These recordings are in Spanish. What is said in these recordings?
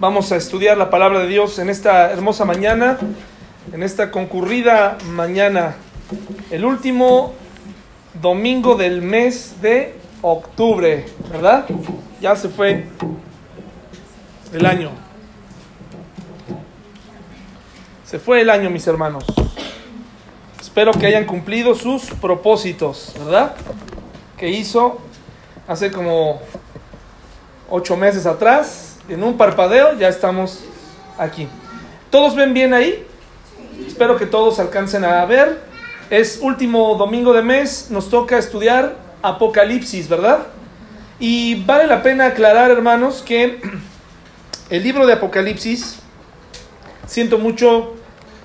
Vamos a estudiar la palabra de Dios en esta hermosa mañana, en esta concurrida mañana, el último domingo del mes de octubre, ¿verdad? Ya se fue el año. Se fue el año, mis hermanos. Espero que hayan cumplido sus propósitos, ¿verdad? Que hizo hace como ocho meses atrás, en un parpadeo, ya estamos aquí. ¿Todos ven bien ahí? Espero que todos alcancen a ver. Es último domingo de mes, nos toca estudiar Apocalipsis, ¿verdad? Y vale la pena aclarar, hermanos, que el libro de Apocalipsis, siento mucho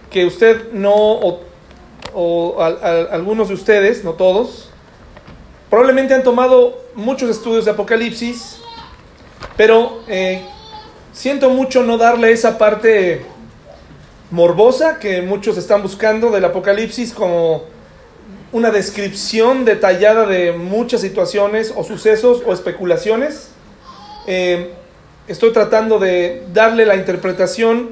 que usted no, o, o a, a, algunos de ustedes, no todos, probablemente han tomado muchos estudios de Apocalipsis, pero eh, siento mucho no darle esa parte morbosa que muchos están buscando del Apocalipsis como una descripción detallada de muchas situaciones o sucesos o especulaciones. Eh, estoy tratando de darle la interpretación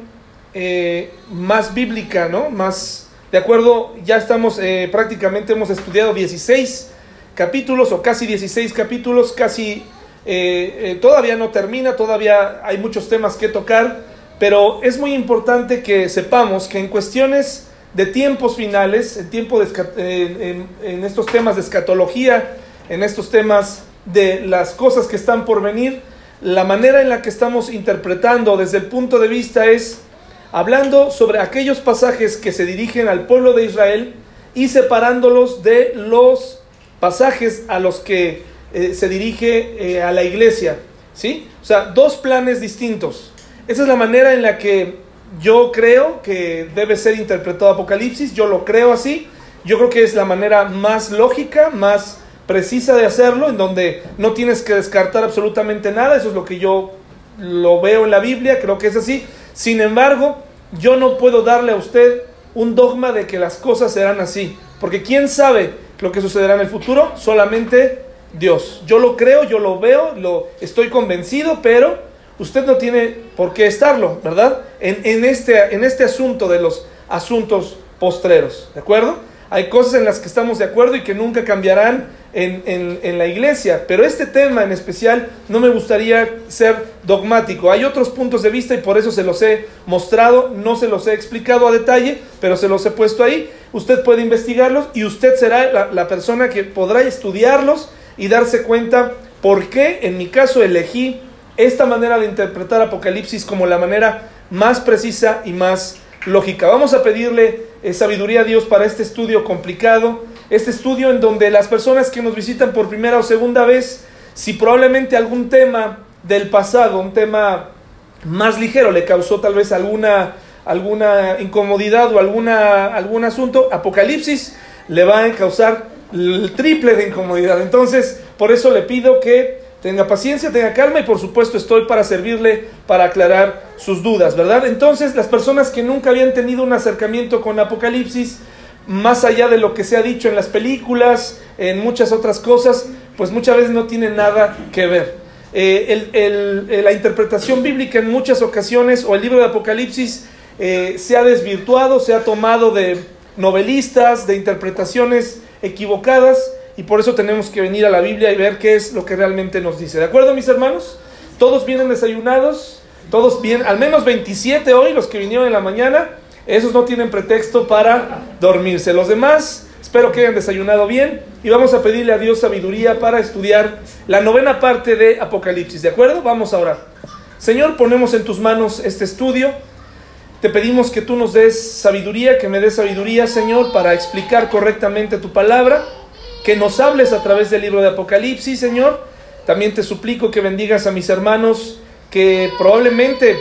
eh, más bíblica, ¿no? Más de acuerdo, ya estamos eh, prácticamente hemos estudiado 16 capítulos o casi 16 capítulos, casi eh, todavía no termina, todavía hay muchos temas que tocar, pero es muy importante que sepamos que en cuestiones de tiempos finales, en, tiempo de, en estos temas de escatología, en estos temas de las cosas que están por venir, la manera en la que estamos interpretando desde el punto de vista es hablando sobre aquellos pasajes que se dirigen al pueblo de Israel y separándolos de los pasajes a los que eh, se dirige eh, a la iglesia, ¿sí? O sea, dos planes distintos. Esa es la manera en la que yo creo que debe ser interpretado Apocalipsis, yo lo creo así, yo creo que es la manera más lógica, más precisa de hacerlo, en donde no tienes que descartar absolutamente nada, eso es lo que yo lo veo en la Biblia, creo que es así. Sin embargo, yo no puedo darle a usted un dogma de que las cosas serán así, porque quién sabe lo que sucederá en el futuro, solamente Dios. Yo lo creo, yo lo veo, lo estoy convencido, pero usted no tiene por qué estarlo, ¿verdad? En, en, este, en este asunto de los asuntos postreros, ¿de acuerdo? Hay cosas en las que estamos de acuerdo y que nunca cambiarán en, en, en, la iglesia, pero este tema en especial no me gustaría ser dogmático. Hay otros puntos de vista y por eso se los he mostrado, no se los he explicado a detalle, pero se los he puesto ahí. Usted puede investigarlos y usted será la, la persona que podrá estudiarlos y darse cuenta por qué en mi caso elegí esta manera de interpretar Apocalipsis como la manera más precisa y más lógica. Vamos a pedirle eh, sabiduría a Dios para este estudio complicado, este estudio en donde las personas que nos visitan por primera o segunda vez, si probablemente algún tema del pasado, un tema más ligero le causó tal vez alguna, alguna incomodidad o alguna, algún asunto, Apocalipsis le va a causar el triple de incomodidad. Entonces, por eso le pido que tenga paciencia, tenga calma y por supuesto estoy para servirle, para aclarar sus dudas, ¿verdad? Entonces, las personas que nunca habían tenido un acercamiento con Apocalipsis, más allá de lo que se ha dicho en las películas, en muchas otras cosas, pues muchas veces no tiene nada que ver. Eh, el, la interpretación bíblica en muchas ocasiones, o el libro de Apocalipsis, eh, se ha desvirtuado, se ha tomado de novelistas, de interpretaciones equivocadas, y por eso tenemos que venir a la Biblia y ver qué es lo que realmente nos dice. ¿De acuerdo, mis hermanos? Todos vienen desayunados, todos vienen, al menos 27 hoy, los que vinieron en la mañana, esos no tienen pretexto para dormirse. Los demás, espero que hayan desayunado bien y vamos a pedirle a Dios sabiduría para estudiar la novena parte de Apocalipsis. ¿De acuerdo? Vamos a orar. Señor, ponemos en tus manos este estudio. Te pedimos que tú nos des sabiduría, que me des sabiduría, Señor, para explicar correctamente tu palabra que nos hables a través del libro de Apocalipsis, Señor. También te suplico que bendigas a mis hermanos que probablemente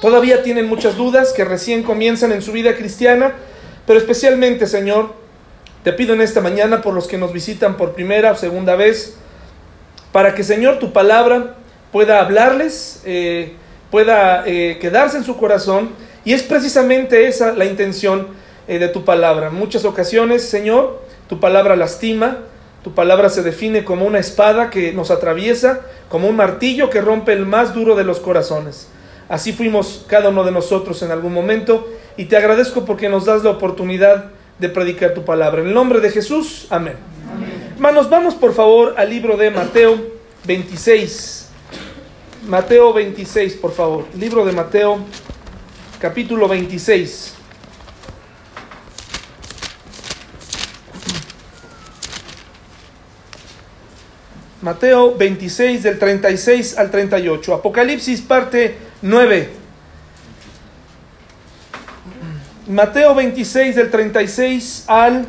todavía tienen muchas dudas, que recién comienzan en su vida cristiana, pero especialmente, Señor, te pido en esta mañana por los que nos visitan por primera o segunda vez, para que, Señor, tu palabra pueda hablarles, eh, pueda eh, quedarse en su corazón, y es precisamente esa la intención eh, de tu palabra. En muchas ocasiones, Señor, tu palabra lastima, tu palabra se define como una espada que nos atraviesa, como un martillo que rompe el más duro de los corazones. Así fuimos cada uno de nosotros en algún momento y te agradezco porque nos das la oportunidad de predicar tu palabra. En el nombre de Jesús, amén. Hermanos, vamos por favor al libro de Mateo 26. Mateo 26, por favor. Libro de Mateo, capítulo 26. Mateo 26 del 36 al 38. Apocalipsis parte 9. Mateo 26 del 36 al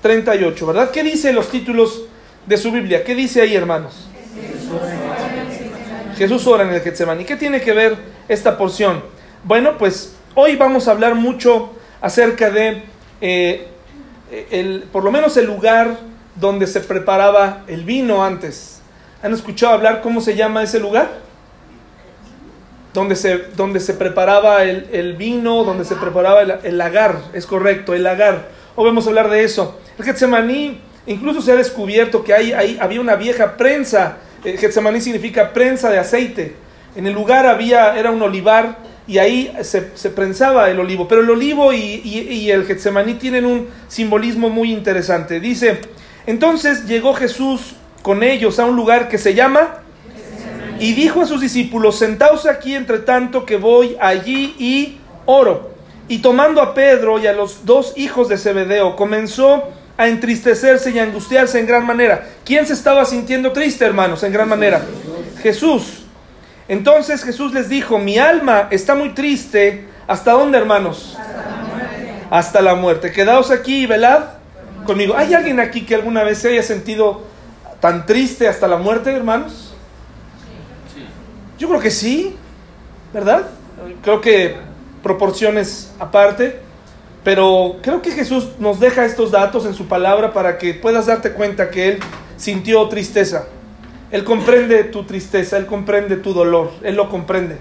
38, ¿verdad? ¿Qué dice los títulos de su Biblia? ¿Qué dice ahí, hermanos? Jesús ora en el Getsemaní. ¿Qué tiene que ver esta porción? Bueno, pues hoy vamos a hablar mucho acerca de, eh, el, por lo menos el lugar donde se preparaba el vino antes. ¿Han escuchado hablar cómo se llama ese lugar? Donde se, donde se preparaba el, vino, donde se preparaba el, lagar, es correcto, el lagar. Hoy vamos a hablar de eso. El Getsemaní, incluso se ha descubierto que ahí había una vieja prensa. El Getsemaní significa prensa de aceite. En el lugar había, era un olivar y ahí se, se prensaba el olivo. Pero el olivo y, y el Getsemaní tienen un simbolismo muy interesante. Dice, entonces llegó Jesús con ellos a un lugar que se llama y dijo a sus discípulos, sentaos aquí entre tanto que voy allí y oro. Y tomando a Pedro y a los dos hijos de Zebedeo, comenzó a entristecerse y angustiarse en gran manera. ¿Quién se estaba sintiendo triste, hermanos, en gran manera? Jesús. Entonces Jesús les dijo, mi alma está muy triste. ¿Hasta dónde, hermanos? Hasta la muerte. Hasta la muerte. Quedaos aquí y velad conmigo. ¿Hay alguien aquí que alguna vez se haya sentido tan triste hasta la muerte, hermanos? Yo creo que sí, ¿verdad? Creo que proporciones aparte, pero creo que Jesús nos deja estos datos en su palabra para que puedas darte cuenta que Él sintió tristeza. Él comprende tu tristeza, Él comprende tu dolor, Él lo comprende.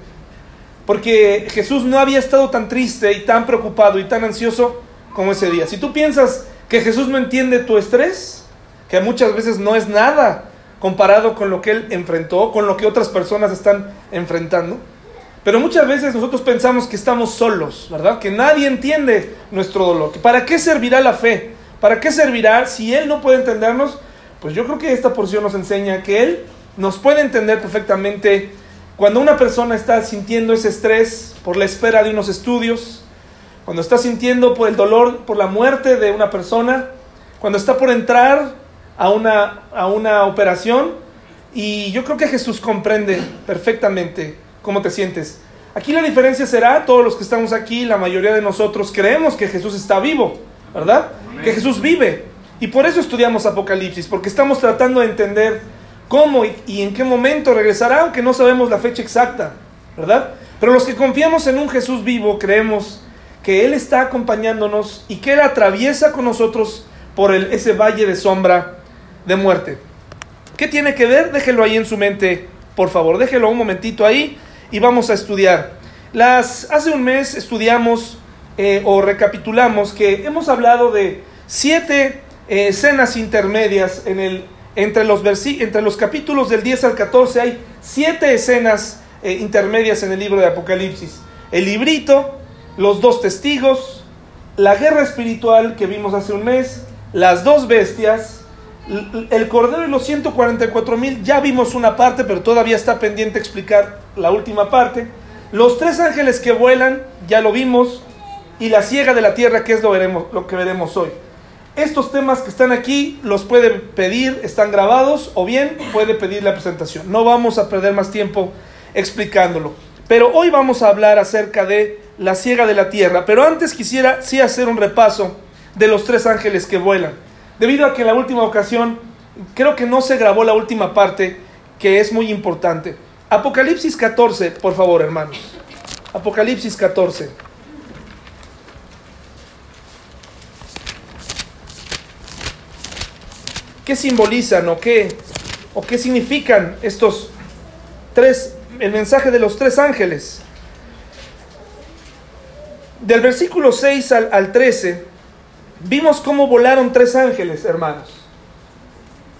Porque Jesús no había estado tan triste y tan preocupado y tan ansioso como ese día. Si tú piensas que Jesús no entiende tu estrés, que muchas veces no es nada comparado con lo que Él enfrentó, con lo que otras personas están enfrentando. Pero muchas veces nosotros pensamos que estamos solos, ¿verdad? Que nadie entiende nuestro dolor. ¿Para qué servirá la fe? ¿Para qué servirá si Él no puede entendernos? Pues yo creo que esta porción nos enseña que Él nos puede entender perfectamente cuando una persona está sintiendo ese estrés por la espera de unos estudios, cuando está sintiendo por el dolor por la muerte de una persona, cuando está por entrar a una, a una operación. Y yo creo que Jesús comprende perfectamente cómo te sientes. Aquí la diferencia será, todos los que estamos aquí, la mayoría de nosotros creemos que Jesús está vivo, ¿verdad? Que Jesús vive. Y por eso estudiamos Apocalipsis, porque estamos tratando de entender cómo y, y en qué momento regresará, aunque no sabemos la fecha exacta, ¿verdad? Pero los que confiamos en un Jesús vivo, creemos que Él está acompañándonos y que Él atraviesa con nosotros por el, ese valle de sombra de muerte. ¿Qué tiene que ver? Déjelo ahí en su mente, por favor. Déjelo un momentito ahí y vamos a estudiar. Las, hace un mes estudiamos eh, o recapitulamos que hemos hablado de siete eh, escenas intermedias en el, entre, los entre los capítulos del 10 al 14. Hay siete escenas eh, intermedias en el libro de Apocalipsis. El librito, los dos testigos, la guerra espiritual que vimos hace un mes, las dos bestias, el cordero y los 144 mil, ya vimos una parte, pero todavía está pendiente explicar la última parte. Los tres ángeles que vuelan, ya lo vimos, y la ciega de la tierra, que es lo, veremos, lo que veremos hoy. Estos temas que están aquí los puede pedir, están grabados, o bien puede pedir la presentación. No vamos a perder más tiempo explicándolo. Pero hoy vamos a hablar acerca de la ciega de la tierra. Pero antes quisiera sí hacer un repaso de los tres ángeles que vuelan. Debido a que en la última ocasión creo que no se grabó la última parte, que es muy importante. Apocalipsis 14, por favor, hermanos. Apocalipsis 14. ¿Qué simbolizan o qué, o qué significan estos tres, el mensaje de los tres ángeles? del versículo 6 al, 13, vimos cómo volaron tres ángeles, hermanos.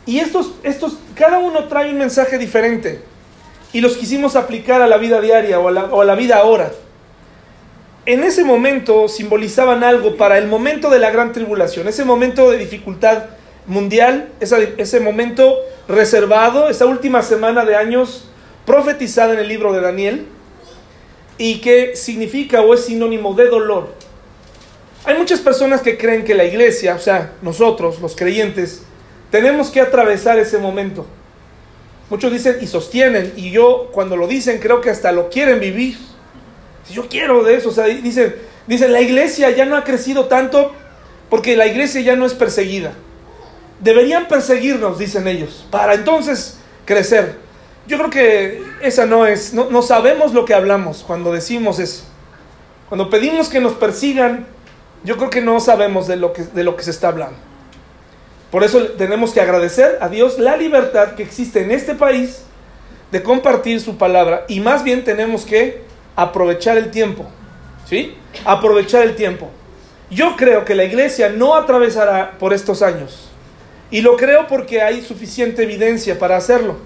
Y estos, estos, cada uno trae un mensaje diferente. y los quisimos aplicar a la vida diaria o a la, o a la vida ahora. En ese momento simbolizaban algo para el momento de la gran tribulación, ese momento de dificultad mundial, ese, ese momento reservado, esa última semana de años profetizada en el libro de Daniel y que significa o es sinónimo de dolor. Hay muchas personas que creen que la iglesia, o sea, nosotros, los creyentes, tenemos que atravesar ese momento. Muchos dicen y sostienen, y yo cuando lo dicen creo que hasta lo quieren vivir. Yo quiero de eso, o sea, dicen, dicen, la iglesia ya no ha crecido tanto porque la iglesia ya no es perseguida. Deberían perseguirnos, dicen ellos, para entonces crecer. Yo creo que esa no es, no, no sabemos lo que hablamos cuando decimos eso. Cuando pedimos que nos persigan, yo creo que no sabemos de lo que, de lo que se está hablando. Por eso tenemos que agradecer a Dios la libertad que existe en este país de compartir su palabra y más bien tenemos que aprovechar el tiempo. ¿Sí? Aprovechar el tiempo. Yo creo que la iglesia no atravesará por estos años. Y lo creo porque hay suficiente evidencia para hacerlo.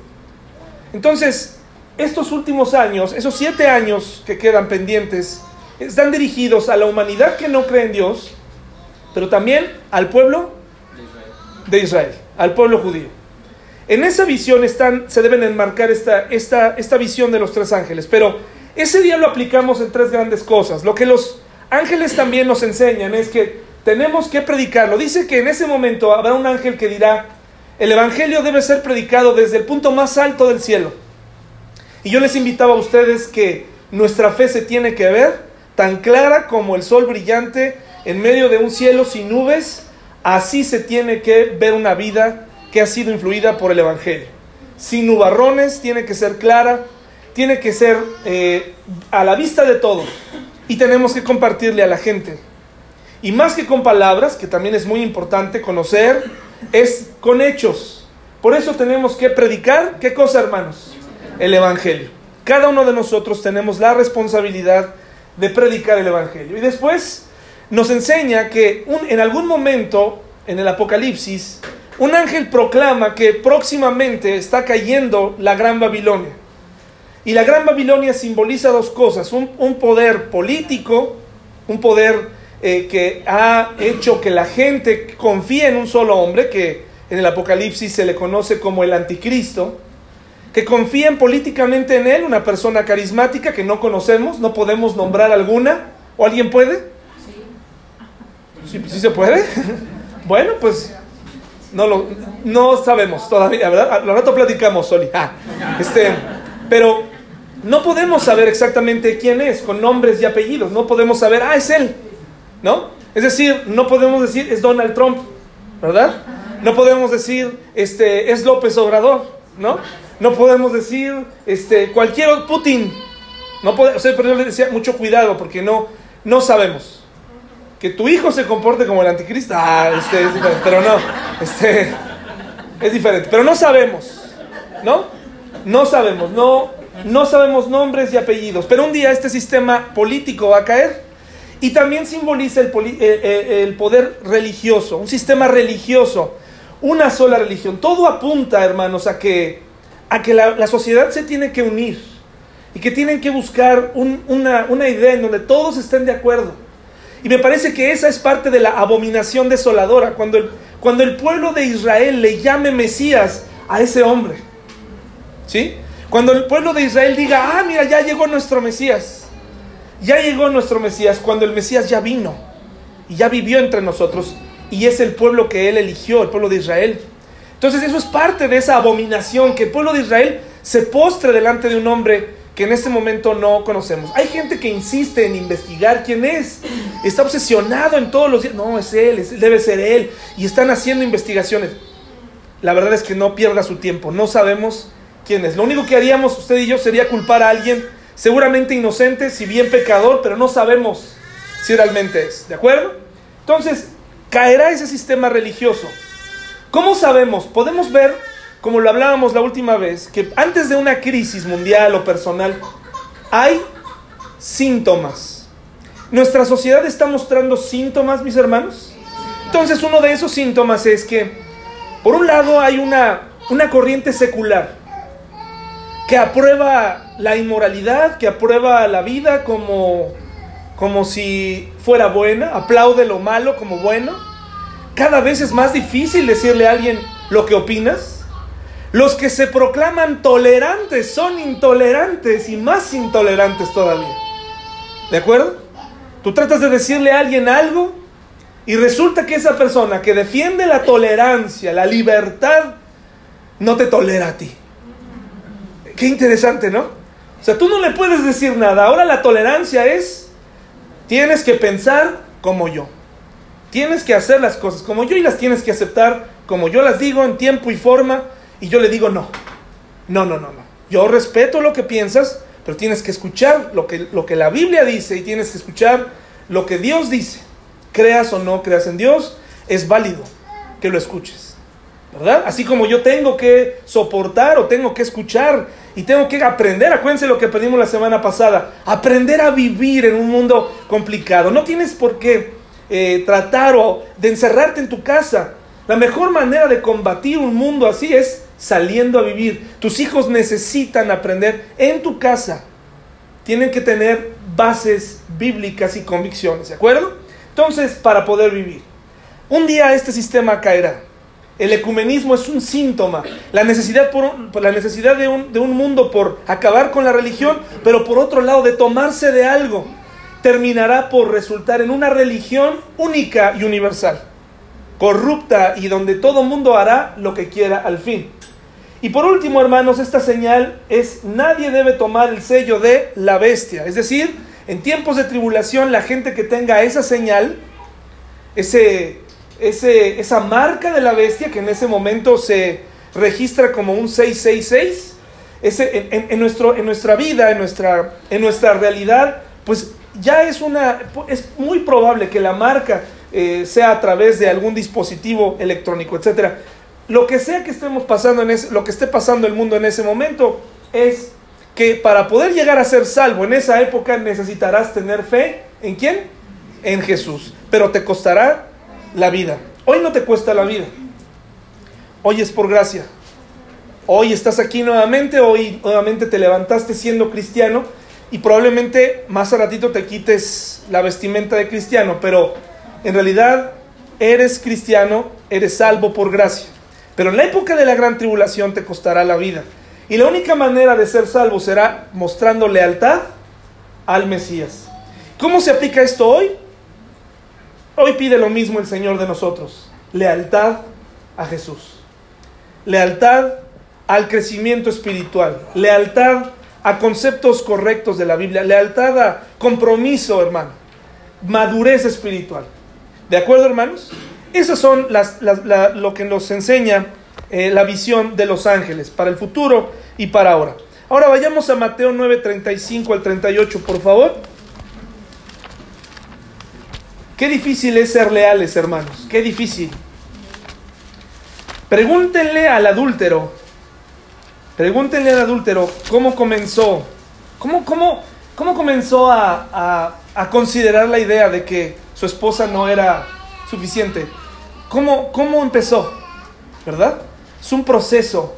Entonces, estos últimos años, esos siete años que quedan pendientes, están dirigidos a la humanidad que no cree en Dios, pero también al pueblo de Israel, al pueblo judío. En esa visión están, se deben enmarcar esta, esta, esta visión de los tres ángeles, pero ese día lo aplicamos en tres grandes cosas. Lo que los ángeles también nos enseñan es que tenemos que predicarlo. Dice que en ese momento habrá un ángel que dirá, el Evangelio debe ser predicado desde el punto más alto del cielo. Y yo les invitaba a ustedes que nuestra fe se tiene que ver tan clara como el sol brillante en medio de un cielo sin nubes, así se tiene que ver una vida que ha sido influida por el Evangelio. Sin nubarrones, tiene que ser clara, tiene que ser eh, a la vista de todos y tenemos que compartirle a la gente. Y más que con palabras, que también es muy importante conocer, es con hechos. Por eso tenemos que predicar, ¿qué cosa hermanos? El Evangelio. Cada uno de nosotros tenemos la responsabilidad de predicar el Evangelio. Y después nos enseña que en algún momento en el Apocalipsis, un ángel proclama que próximamente está cayendo la Gran Babilonia. Y la Gran Babilonia simboliza dos cosas, un, un poder político, un poder eh, que ha hecho que la gente confíe en un solo hombre, que en el Apocalipsis se le conoce como el anticristo, que confíen políticamente en él, una persona carismática que no conocemos, no podemos nombrar alguna, ¿o alguien puede? Sí, ¿Sí, se puede. bueno, pues no lo no sabemos todavía, ¿verdad? Al rato platicamos, Soli. Ah, este, pero no podemos saber exactamente quién es con nombres y apellidos, no podemos saber, ah, es él. ¿No? Es decir, no podemos decir es Donald Trump, ¿verdad? No podemos decir este es López Obrador, ¿no? No podemos decir este cualquier Putin. No puede, o sea, pero yo le decía mucho cuidado porque no no sabemos. Que tu hijo se comporte como el anticristo, ah, este, es diferente, pero no, este es diferente, pero no sabemos, ¿no? No sabemos, no no sabemos nombres y apellidos, pero un día este sistema político va a caer y también simboliza el, el, poder religioso, un sistema religioso, una sola religión. Todo apunta, hermanos, a que, a que la, la sociedad se tiene que unir y que tienen que buscar un, una, una idea en donde todos estén de acuerdo. Y me parece que esa es parte de la abominación desoladora, cuando el, cuando el pueblo de Israel le llame Mesías a ese hombre. ¿Sí? Cuando el pueblo de Israel diga, ah, mira, ya llegó nuestro Mesías. Ya llegó nuestro Mesías cuando el Mesías ya vino y ya vivió entre nosotros y es el pueblo que él eligió, el pueblo de Israel. Entonces eso es parte de esa abominación, que el pueblo de Israel se postre delante de un hombre que en este momento no conocemos. Hay gente que insiste en investigar quién es, está obsesionado en todos los días, no, es él, debe ser él, y están haciendo investigaciones. La verdad es que no pierda su tiempo, no sabemos quién es. Lo único que haríamos usted y yo sería culpar a alguien seguramente inocente, si bien pecador, pero no sabemos si realmente es. ¿De acuerdo? Entonces, caerá ese sistema religioso. ¿Cómo sabemos? Podemos ver, como lo hablábamos la última vez, que antes de una crisis mundial o personal, hay síntomas. Nuestra sociedad está mostrando síntomas, mis hermanos. Entonces, uno de esos síntomas es que, por un lado, hay una, una corriente secular que aprueba la inmoralidad, que aprueba la vida como, como si fuera buena, aplaude lo malo como bueno. Cada vez es más difícil decirle a alguien lo que opinas. Los que se proclaman tolerantes son intolerantes y más intolerantes todavía. ¿De acuerdo? Tú tratas de decirle a alguien algo y resulta que esa persona que defiende la tolerancia, la libertad, no te tolera a ti. Qué interesante, ¿no? O sea, tú no le puedes decir nada. Ahora la tolerancia es, tienes que pensar como yo. Tienes que hacer las cosas como yo y las tienes que aceptar como yo las digo en tiempo y forma. Y yo le digo no. No, no, no, no. Yo respeto lo que piensas, pero tienes que escuchar lo que, lo que la Biblia dice y tienes que escuchar lo que Dios dice. Creas o no creas en Dios, es válido que lo escuches. ¿verdad? Así como yo tengo que soportar o tengo que escuchar y tengo que aprender, acuérdense lo que aprendimos la semana pasada, aprender a vivir en un mundo complicado. No tienes por qué eh, tratar o de encerrarte en tu casa. La mejor manera de combatir un mundo así es saliendo a vivir. Tus hijos necesitan aprender en tu casa. Tienen que tener bases bíblicas y convicciones, ¿de acuerdo? Entonces, para poder vivir. Un día este sistema caerá. El ecumenismo es un síntoma, la necesidad, por, la necesidad de, un, de un mundo por acabar con la religión, pero por otro lado de tomarse de algo, terminará por resultar en una religión única y universal, corrupta y donde todo mundo hará lo que quiera al fin. Y por último, hermanos, esta señal es nadie debe tomar el sello de la bestia. Es decir, en tiempos de tribulación, la gente que tenga esa señal, ese ese, esa marca de la bestia que en ese momento se registra como un 666, ese, en, nuestro, en nuestra vida, en nuestra, en nuestra realidad, pues ya es una, es muy probable que la marca eh, sea a través de algún dispositivo electrónico, etc. Lo que sea que estemos pasando en ese, lo que esté pasando el mundo en ese momento es que para poder llegar a ser salvo en esa época necesitarás tener fe en quién? En Jesús. Pero te costará la vida. Hoy no te cuesta la vida. Hoy es por gracia. Hoy estás aquí nuevamente, hoy nuevamente te levantaste siendo cristiano y probablemente más a ratito te quites la vestimenta de cristiano, pero en realidad eres cristiano, eres salvo por gracia. Pero en la época de la gran tribulación te costará la vida. Y la única manera de ser salvo será mostrando lealtad al Mesías. ¿Cómo se aplica esto hoy? Hoy pide lo mismo el Señor de nosotros, lealtad a Jesús, lealtad al crecimiento espiritual, lealtad a conceptos correctos de la Biblia, lealtad a compromiso, hermano, madurez espiritual. ¿De acuerdo, hermanos? Esas son las, lo que nos enseña eh, la visión de los ángeles para el futuro y para ahora. Ahora vayamos a Mateo 9, 35 al 38, por favor. Qué difícil es ser leales, hermanos. Qué difícil. Pregúntenle al adúltero. Pregúntenle al adúltero cómo comenzó. ¿Cómo, cómo, cómo comenzó a, a, considerar la idea de que su esposa no era suficiente? ¿Cómo, cómo empezó? ¿Verdad? Es un proceso.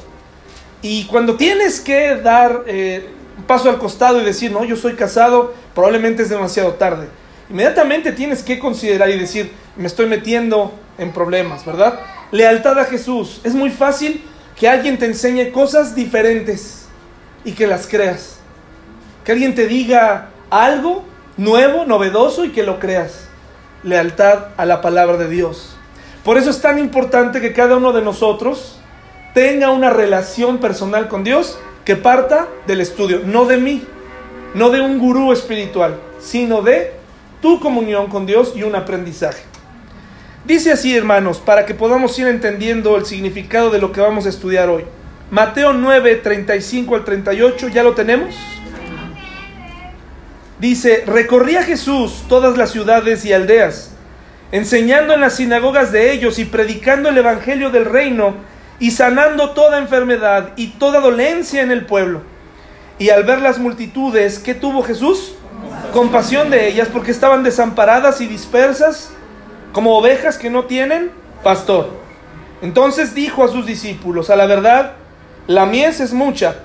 Y cuando tienes que dar eh, un paso al costado y decir, no, yo soy casado, probablemente es demasiado tarde inmediatamente tienes que considerar y decir, me estoy metiendo en problemas, ¿verdad? Lealtad a Jesús. Es muy fácil que alguien te enseñe cosas diferentes y que las creas. Que alguien te diga algo nuevo, novedoso y que lo creas. Lealtad a la palabra de Dios. Por eso es tan importante que cada uno de nosotros tenga una relación personal con Dios que parta del estudio, no de mí, no de un gurú espiritual, sino de tu comunión con Dios y un aprendizaje. Dice así, hermanos, para que podamos ir entendiendo el significado de lo que vamos a estudiar hoy. Mateo 9, 35 al 38, ¿ya lo tenemos? Dice, recorría Jesús todas las ciudades y aldeas, enseñando en las sinagogas de ellos y predicando el Evangelio del reino y sanando toda enfermedad y toda dolencia en el pueblo. Y al ver las multitudes, ¿qué tuvo Jesús? compasión de ellas porque estaban desamparadas y dispersas como ovejas que no tienen pastor. Entonces dijo a sus discípulos, a la verdad, la mies es mucha,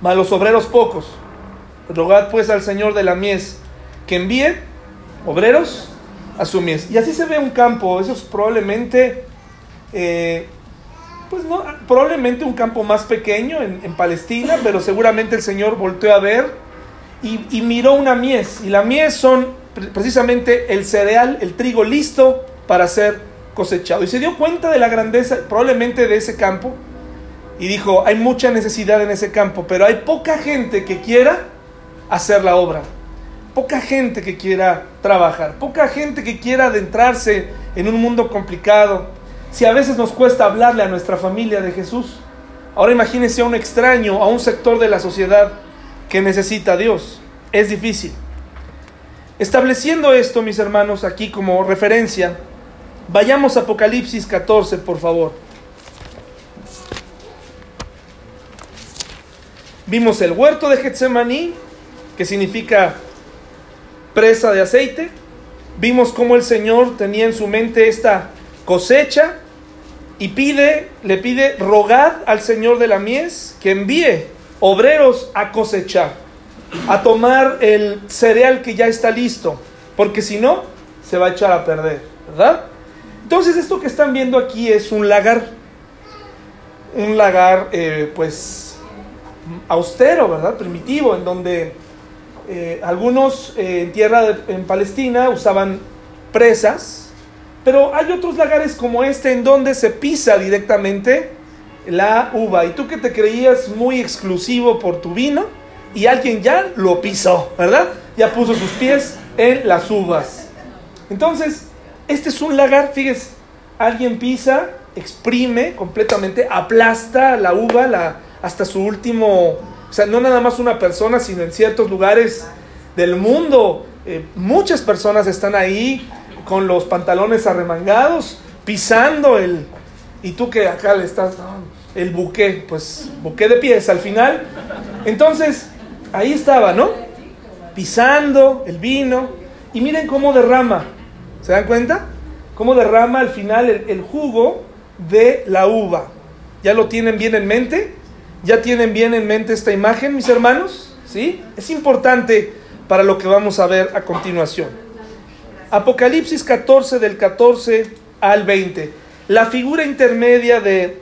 mas los obreros pocos. Rogad pues al Señor de la mies que envíe obreros a su mies. Y así se ve un campo, eso es probablemente, eh, pues no, probablemente un campo más pequeño en, Palestina, pero seguramente el Señor volteó a ver y, y miró una mies. Y la mies son precisamente el cereal, el trigo listo para ser cosechado. Y se dio cuenta de la grandeza probablemente de ese campo y dijo, hay mucha necesidad en ese campo, pero hay poca gente que quiera hacer la obra, poca gente que quiera trabajar, poca gente que quiera adentrarse en un mundo complicado. Si a veces nos cuesta hablarle a nuestra familia de Jesús, ahora imagínese a un extraño, a un sector de la sociedad que necesita a Dios. Es difícil. Estableciendo esto, mis hermanos, aquí como referencia, vayamos a Apocalipsis 14, por favor. Vimos el huerto de Getsemaní, que significa presa de aceite. Vimos cómo el Señor tenía en su mente esta cosecha y pide, le pide, rogad al Señor de la mies que envíe obreros a cosechar, a tomar el cereal que ya está listo, porque si no, se va a echar a perder, ¿verdad? Entonces esto que están viendo aquí es un lagar, un lagar eh, pues austero, ¿verdad? Primitivo, en donde eh, algunos eh, en tierra en Palestina usaban presas, pero hay otros lagares como este en donde se pisa directamente la uva. Y tú que te creías muy exclusivo por tu vino, y alguien ya lo pisó, ¿verdad? Ya puso sus pies en las uvas. Entonces, este es un lagar, fíjese, alguien pisa, exprime completamente, aplasta la uva, la, hasta su último, o sea, no nada más una persona, sino en ciertos lugares del mundo. Eh, muchas personas están ahí con los pantalones arremangados, pisando el... Y tú que acá le estás... el buque, pues buque de pies al final. Entonces, ahí estaba, ¿no? Pisando el vino. Y miren cómo derrama. ¿Se dan cuenta? Cómo derrama al final el, el jugo de la uva. ¿Ya lo tienen bien en mente? ¿Ya tienen bien en mente esta imagen, mis hermanos? ¿Sí? Es importante para lo que vamos a ver a continuación. Apocalipsis 14 del 14 al 20. La figura intermedia de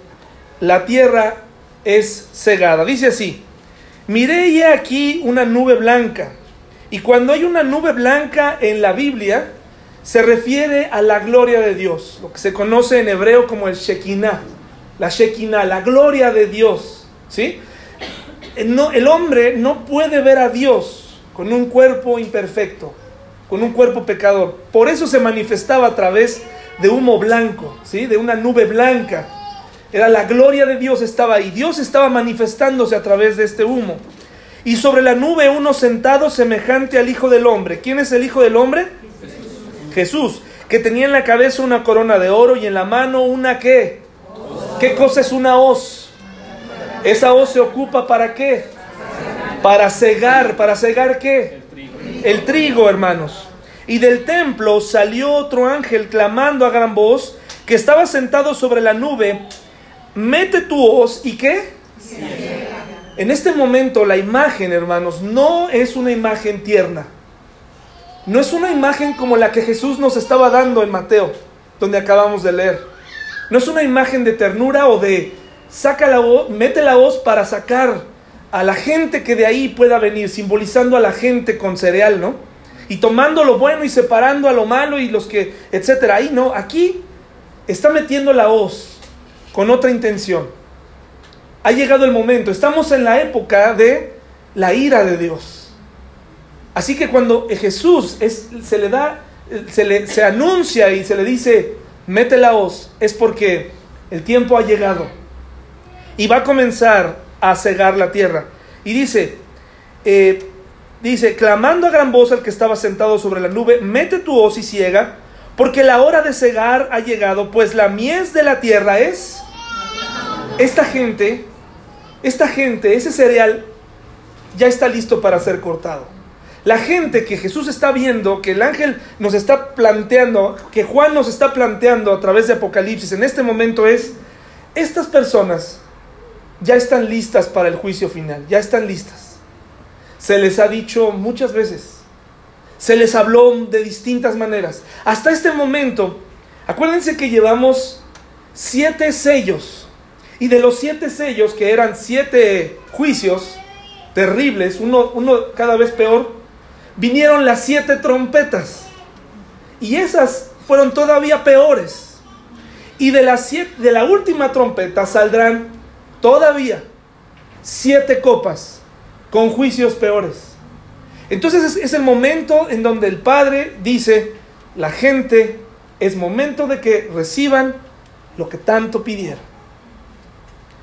la tierra es cegada. Dice así, miré ya aquí una nube blanca. Y cuando hay una nube blanca en la Biblia, se refiere a la gloria de Dios, lo que se conoce en hebreo como el Shekinah, la Shekinah, la gloria de Dios. ¿Sí? No, el hombre no puede ver a Dios con un cuerpo imperfecto, con un cuerpo pecador. Por eso se manifestaba a través de humo blanco, ¿sí? de una nube blanca. Era la gloria de Dios estaba ahí. Dios estaba manifestándose a través de este humo. Y sobre la nube uno sentado semejante al Hijo del Hombre. ¿Quién es el Hijo del Hombre? Jesús. Jesús, que tenía en la cabeza una corona de oro y en la mano una qué? ¿Qué cosa es una hoz? Esa hoz se ocupa para qué? Para cegar. ¿Para cegar qué? El trigo, hermanos. Y del templo salió otro ángel clamando a gran voz que estaba sentado sobre la nube. Mete tu hoz y qué? En este momento la imagen, hermanos, no es una imagen tierna. No es una imagen como la que Jesús nos estaba dando en Mateo, donde acabamos de leer. No es una imagen de ternura o de saca la voz, mete la voz para sacar a la gente que de ahí pueda venir, simbolizando a la gente con cereal, ¿no? Y tomando lo bueno y separando a lo malo y los que, etcétera. Ahí no, aquí está metiendo la voz con otra intención. Ha llegado el momento, estamos en la época de la ira de Dios. Así que cuando Jesús es, se le da, se, le, se anuncia y se le dice, mete la voz, es porque el tiempo ha llegado y va a comenzar a cegar la tierra. Y dice, eh, dice, clamando a gran voz al que estaba sentado sobre la nube, mete tu hoz y ciega, porque la hora de cegar ha llegado, pues la mies de la tierra es esta gente, esta gente, ese cereal ya está listo para ser cortado. La gente que Jesús está viendo, que el ángel nos está planteando, que Juan nos está planteando a través de Apocalipsis en este momento es, estas personas ya están listas para el juicio final, ya están listas. Se les ha dicho muchas veces, se les habló de distintas maneras. Hasta este momento, acuérdense que llevamos siete sellos, y de los siete sellos, que eran siete juicios terribles, uno, uno cada vez peor, vinieron las siete trompetas. Y esas fueron todavía peores. Y de, las siete, de la última trompeta saldrán todavía siete copas con juicios peores. Entonces es, el momento en donde el Padre dice, la gente, es momento de que reciban lo que tanto pidieron.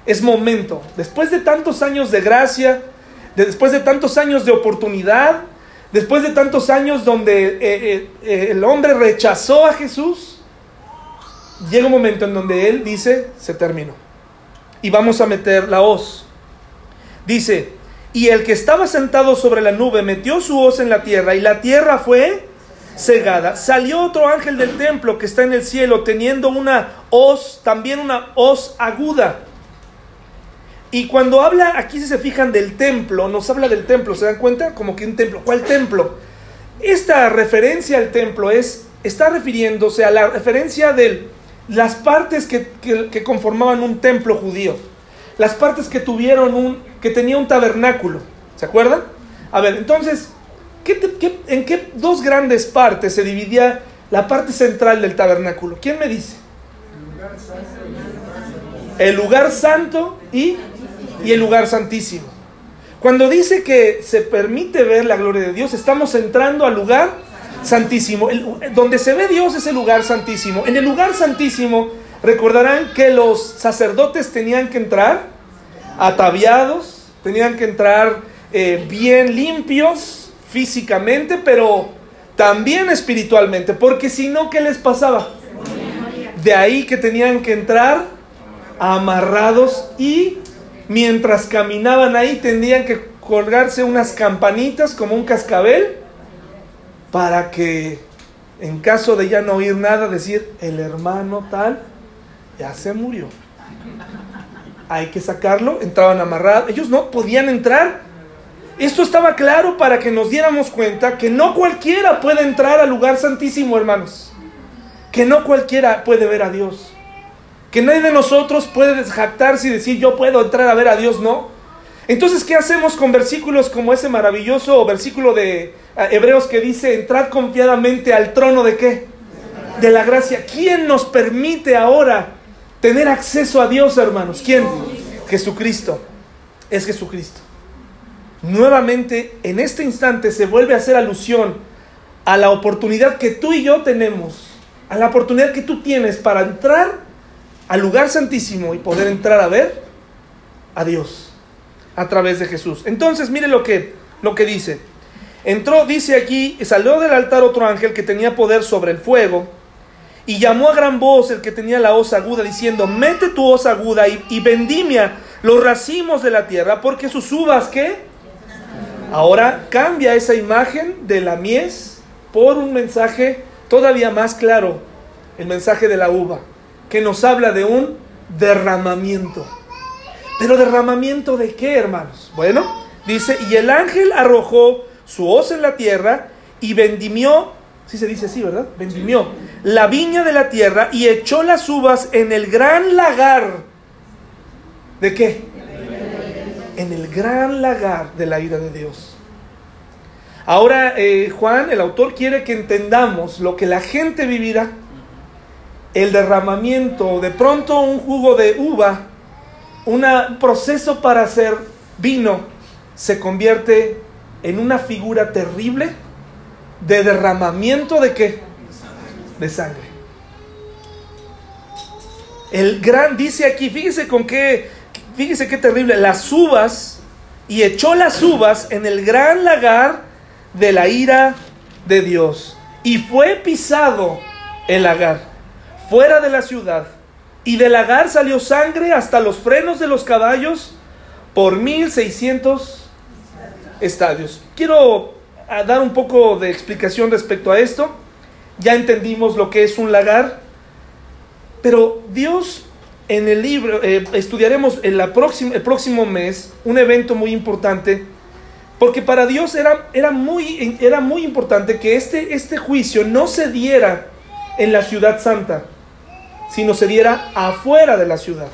Es momento, después de tantos años de gracia, de, después de tantos años de oportunidad, después de tantos años donde eh, eh, eh, el hombre rechazó a Jesús, llega un momento en donde Él dice, se terminó. Y vamos a meter la hoz. Dice, y el que estaba sentado sobre la nube metió su hoz en la tierra y la tierra fue cegada. Salió otro ángel del templo que está en el cielo teniendo una hoz, también una hoz aguda. Y cuando habla, aquí si se fijan del templo, nos habla del templo, ¿se dan cuenta? Como que un templo. ¿Cuál templo? Esta referencia al templo es, está refiriéndose a la referencia de las partes que, que, conformaban un templo judío. Las partes que tuvieron un, que tenía un tabernáculo. ¿Se acuerdan? A ver, entonces, en qué dos grandes partes se dividía la parte central del tabernáculo? ¿Quién me dice? El lugar santo y, y el lugar santísimo. Cuando dice que se permite ver la gloria de Dios, estamos entrando al lugar santísimo. donde se ve Dios es el lugar santísimo. En el lugar santísimo, recordarán que los sacerdotes tenían que entrar ataviados, tenían que entrar eh, bien limpios, físicamente, pero también espiritualmente, porque si no, ¿qué les pasaba? De ahí que tenían que entrar amarrados y mientras caminaban ahí tendrían que colgarse unas campanitas como un cascabel para que en caso de ya no oír nada decir el hermano tal ya se murió. Hay que sacarlo, entraban amarrados, ellos no podían entrar esto estaba claro para que nos diéramos cuenta que no cualquiera puede entrar al lugar santísimo, hermanos. Que no cualquiera puede ver a Dios. Que nadie de nosotros puede desjactarse y decir yo puedo entrar a ver a Dios, no. Entonces, ¿qué hacemos con versículos como ese maravilloso versículo de ah, Hebreos que dice, entrad confiadamente al trono de qué? De la gracia. ¿Quién nos permite ahora tener acceso a Dios, hermanos? ¿Quién? Jesucristo. Es Jesucristo nuevamente en este instante se vuelve a hacer alusión a la oportunidad que tú y yo tenemos, a la oportunidad que tú tienes para entrar al lugar santísimo y poder entrar a ver a Dios a través de Jesús. Entonces, mire lo que, lo que dice. Entró, dice aquí, salió del altar otro ángel que tenía poder sobre el fuego y llamó a gran voz el que tenía la hoz aguda diciendo, mete tu hoz aguda y, y vendimia los racimos de la tierra porque sus uvas, ¿qué? Ahora cambia esa imagen de la mies por un mensaje todavía más claro, el mensaje de la uva, que nos habla de un derramamiento. Pero derramamiento de qué, hermanos? Bueno, dice, y el ángel arrojó su hoz en la tierra y vendimió, si se dice así, ¿verdad? Vendimió la viña de la tierra y echó las uvas en el gran lagar. ¿De qué? en el gran lagar de la ira de Dios. Ahora eh, Juan, el autor, quiere que entendamos lo que la gente vivirá. El derramamiento, de pronto un jugo de uva, un proceso para hacer vino, se convierte en una figura terrible de derramamiento de qué? De sangre. El gran dice aquí, fíjese con qué fíjese qué terrible, las uvas, y echó las uvas en el gran lagar de la ira de Dios. Y fue pisado el lagar, fuera de la ciudad. Y del lagar salió sangre hasta los frenos de los caballos por 1600 estadios. Quiero ah, dar un poco de explicación respecto a esto. Ya entendimos lo que es un lagar. Pero Dios en el libro, eh, estudiaremos el próximo mes un evento muy importante, porque para Dios era, era, muy, era muy importante que este, este juicio no se diera en la ciudad santa, sino se diera afuera de la ciudad.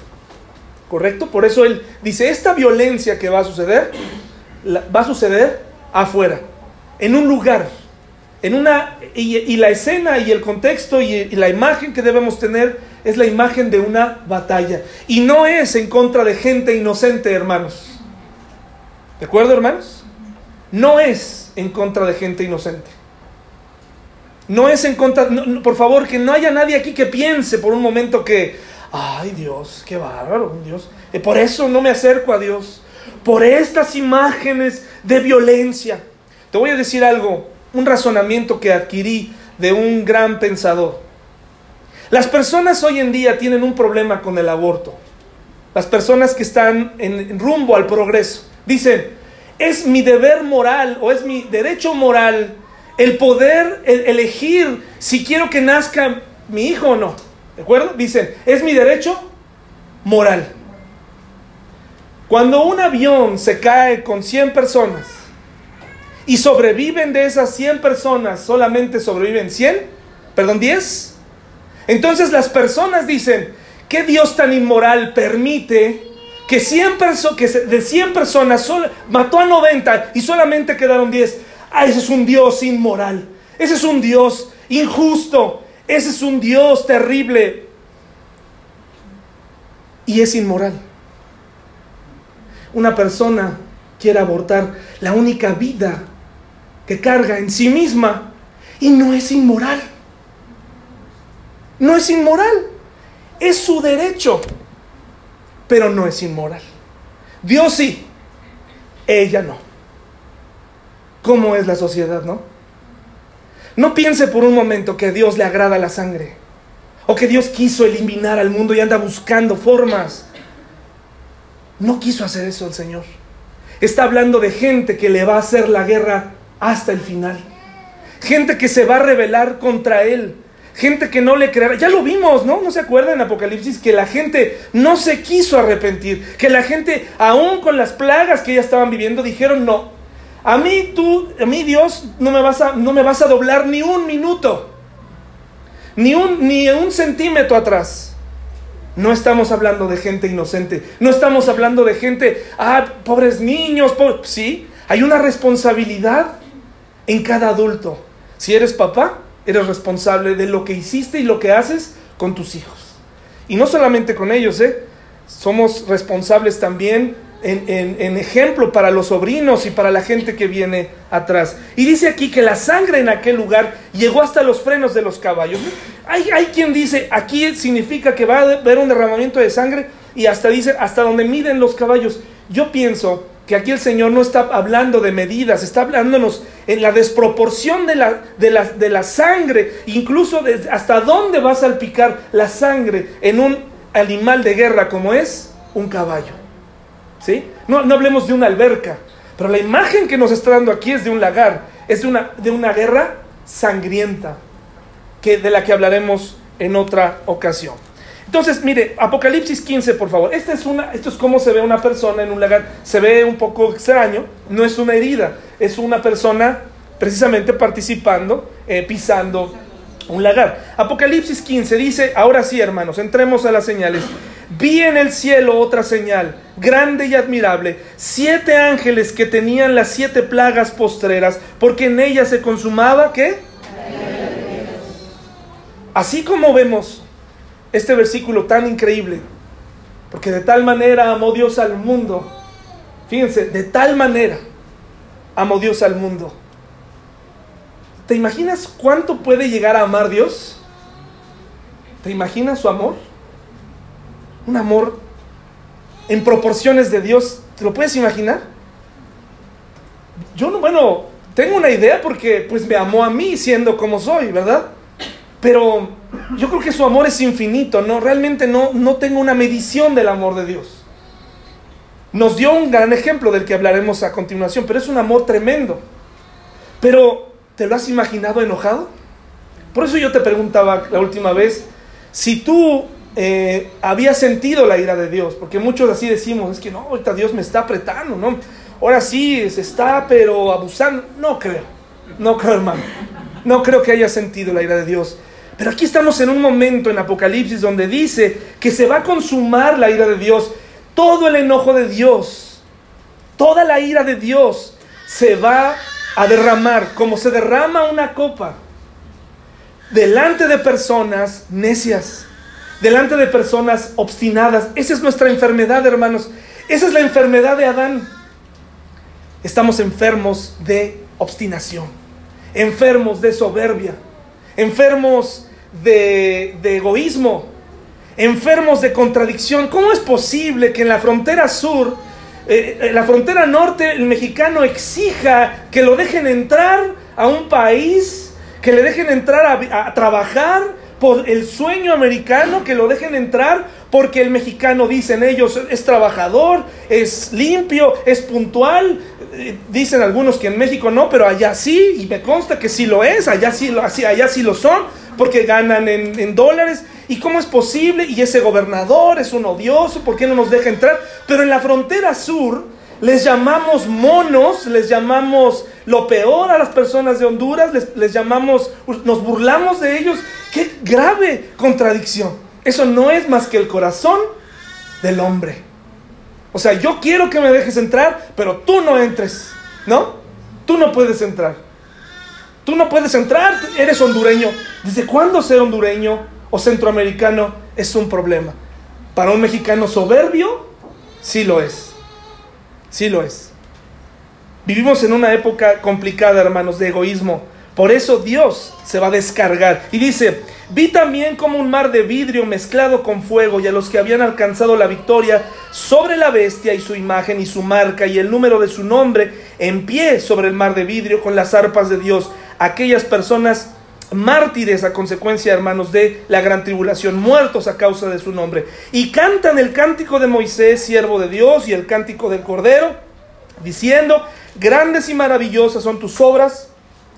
¿Correcto? Por eso él dice, esta violencia que va a suceder, va a suceder afuera, en un lugar, en una, y, la escena y el contexto y, la imagen que debemos tener es la imagen de una batalla. Y no es en contra de gente inocente, hermanos. ¿De acuerdo, hermanos? No es en contra de gente inocente. No es en contra, por favor, que no haya nadie aquí que piense por un momento que, ay Dios, qué bárbaro, Dios. Eh, por eso no me acerco a Dios. Por estas imágenes de violencia. Te voy a decir algo, un razonamiento que adquirí de un gran pensador. Las personas hoy en día tienen un problema con el aborto. Las personas que están en rumbo al progreso. Dicen, es mi deber moral o es mi derecho moral el poder elegir si quiero que nazca mi hijo o no. ¿De acuerdo? Dicen, es mi derecho moral. Cuando un avión se cae con 100 personas y sobreviven de esas 100 personas, solamente sobreviven 100, perdón, 10, entonces las personas dicen, ¿qué Dios tan inmoral permite que, 100 que de 100 personas mató a 90 y solamente quedaron 10? Ah, ese es un Dios inmoral. Ese es un Dios injusto. Ese es un Dios terrible. Y es inmoral. Una persona quiere abortar la única vida que carga en sí misma y no es inmoral. No es inmoral. Es su derecho. Pero no es inmoral. Dios sí. Ella no cómo es la sociedad, ¿no? No piense por un momento que a Dios le agrada la sangre o que Dios quiso eliminar al mundo y anda buscando formas. No quiso hacer eso el Señor. Está hablando de gente que le va a hacer la guerra hasta el final. Gente que se va a rebelar contra Él. Gente que no le creerá. Ya lo vimos, ¿no? ¿No se acuerdan en Apocalipsis que la gente no se quiso arrepentir? Que la gente, aún con las plagas que ya estaban viviendo, dijeron, no, a mí tú, a mí Dios, no me vas a, no me vas a doblar ni un minuto, ni un, ni un centímetro atrás. No estamos hablando de gente inocente, no estamos hablando de gente, ah, pobres niños, sí, hay una responsabilidad en cada adulto. Si eres papá, eres responsable de lo que hiciste y lo que haces con tus hijos. Y no solamente con ellos, ¿eh? Somos responsables también en, ejemplo para los sobrinos y para la gente que viene atrás. Y dice aquí que la sangre en aquel lugar llegó hasta los frenos de los caballos. Hay, hay quien dice, aquí significa que va a haber un derramamiento de sangre y hasta dice, hasta donde miden los caballos. Yo pienso que aquí el Señor no está hablando de medidas, está hablándonos en la desproporción de la, de la, de la sangre, incluso hasta dónde va a salpicar la sangre en un animal de guerra como es un caballo. ¿sí? No, no hablemos de una alberca, pero la imagen que nos está dando aquí es de un lagar, es de una, de una guerra sangrienta, que, de la que hablaremos en otra ocasión. Entonces, mire, Apocalipsis 15, por favor. Esta es una, esto es cómo se ve una persona en un lagar. Se ve un poco extraño, no es una herida, es una persona precisamente participando, eh, pisando un lagar. Apocalipsis 15 dice, ahora sí, hermanos, entremos a las señales. Vi en el cielo otra señal, grande y admirable, siete ángeles que tenían las siete plagas postreras, porque en ellas se consumaba, ¿qué? Así como vemos este versículo tan increíble, porque de tal manera amó Dios al mundo, fíjense, de tal manera amó Dios al mundo. ¿Te imaginas cuánto puede llegar a amar Dios? ¿Te imaginas su amor? un amor en proporciones de Dios. ¿Te lo puedes imaginar? Yo no, bueno, tengo una idea porque pues me amó a mí siendo como soy, ¿verdad? Pero yo creo que su amor es infinito, ¿no? Realmente no, no tengo una medición del amor de Dios. Nos dio un gran ejemplo del que hablaremos a continuación, pero es un amor tremendo. Pero, ¿te lo has imaginado enojado? Por eso yo te preguntaba la última vez, si tú eh, había sentido la ira de Dios, porque muchos así decimos, es que no, ahorita Dios me está apretando, ¿no? Ahora sí, se está, pero abusando. No creo, no creo, hermano. No creo que haya sentido la ira de Dios. Pero aquí estamos en un momento en Apocalipsis donde dice que se va a consumar la ira de Dios, todo el enojo de Dios, toda la ira de Dios se va a derramar como se derrama una copa delante de personas necias, delante de personas obstinadas. Esa es nuestra enfermedad, hermanos. Esa es la enfermedad de Adán. Estamos enfermos de obstinación, enfermos de soberbia, enfermos de, egoísmo, enfermos de contradicción. ¿Cómo es posible que en la frontera sur, eh, en la frontera norte, el mexicano exija que lo dejen entrar a un país, que le dejen entrar a, trabajar por el sueño americano, que lo dejen entrar porque el mexicano, dicen ellos, es trabajador, es limpio, es puntual. Eh, dicen algunos que en México no, pero allá sí, y me consta que sí lo es, allá sí allá sí lo son porque ganan en, dólares. ¿Y cómo es posible? Y ese gobernador es un odioso, ¿por qué no nos deja entrar? Pero en la frontera sur les llamamos monos, les llamamos lo peor a las personas de Honduras, les, les llamamos, nos burlamos de ellos. ¡Qué grave contradicción! Eso no es más que el corazón del hombre. O sea, yo quiero que me dejes entrar, pero tú no entres, ¿no? Tú no puedes entrar. Tú no puedes entrar, eres hondureño. ¿Desde cuándo ser hondureño o centroamericano es un problema? Para un mexicano soberbio, sí lo es. Sí lo es. Vivimos en una época complicada, hermanos, de egoísmo. Por eso Dios se va a descargar. Y dice, vi también como un mar de vidrio mezclado con fuego y a los que habían alcanzado la victoria sobre la bestia y su imagen y su marca y el número de su nombre en pie sobre el mar de vidrio con las arpas de Dios aquellas personas mártires a consecuencia, hermanos, de la gran tribulación, muertos a causa de su nombre. Y cantan el cántico de Moisés, siervo de Dios, y el cántico del Cordero, diciendo, grandes y maravillosas son tus obras,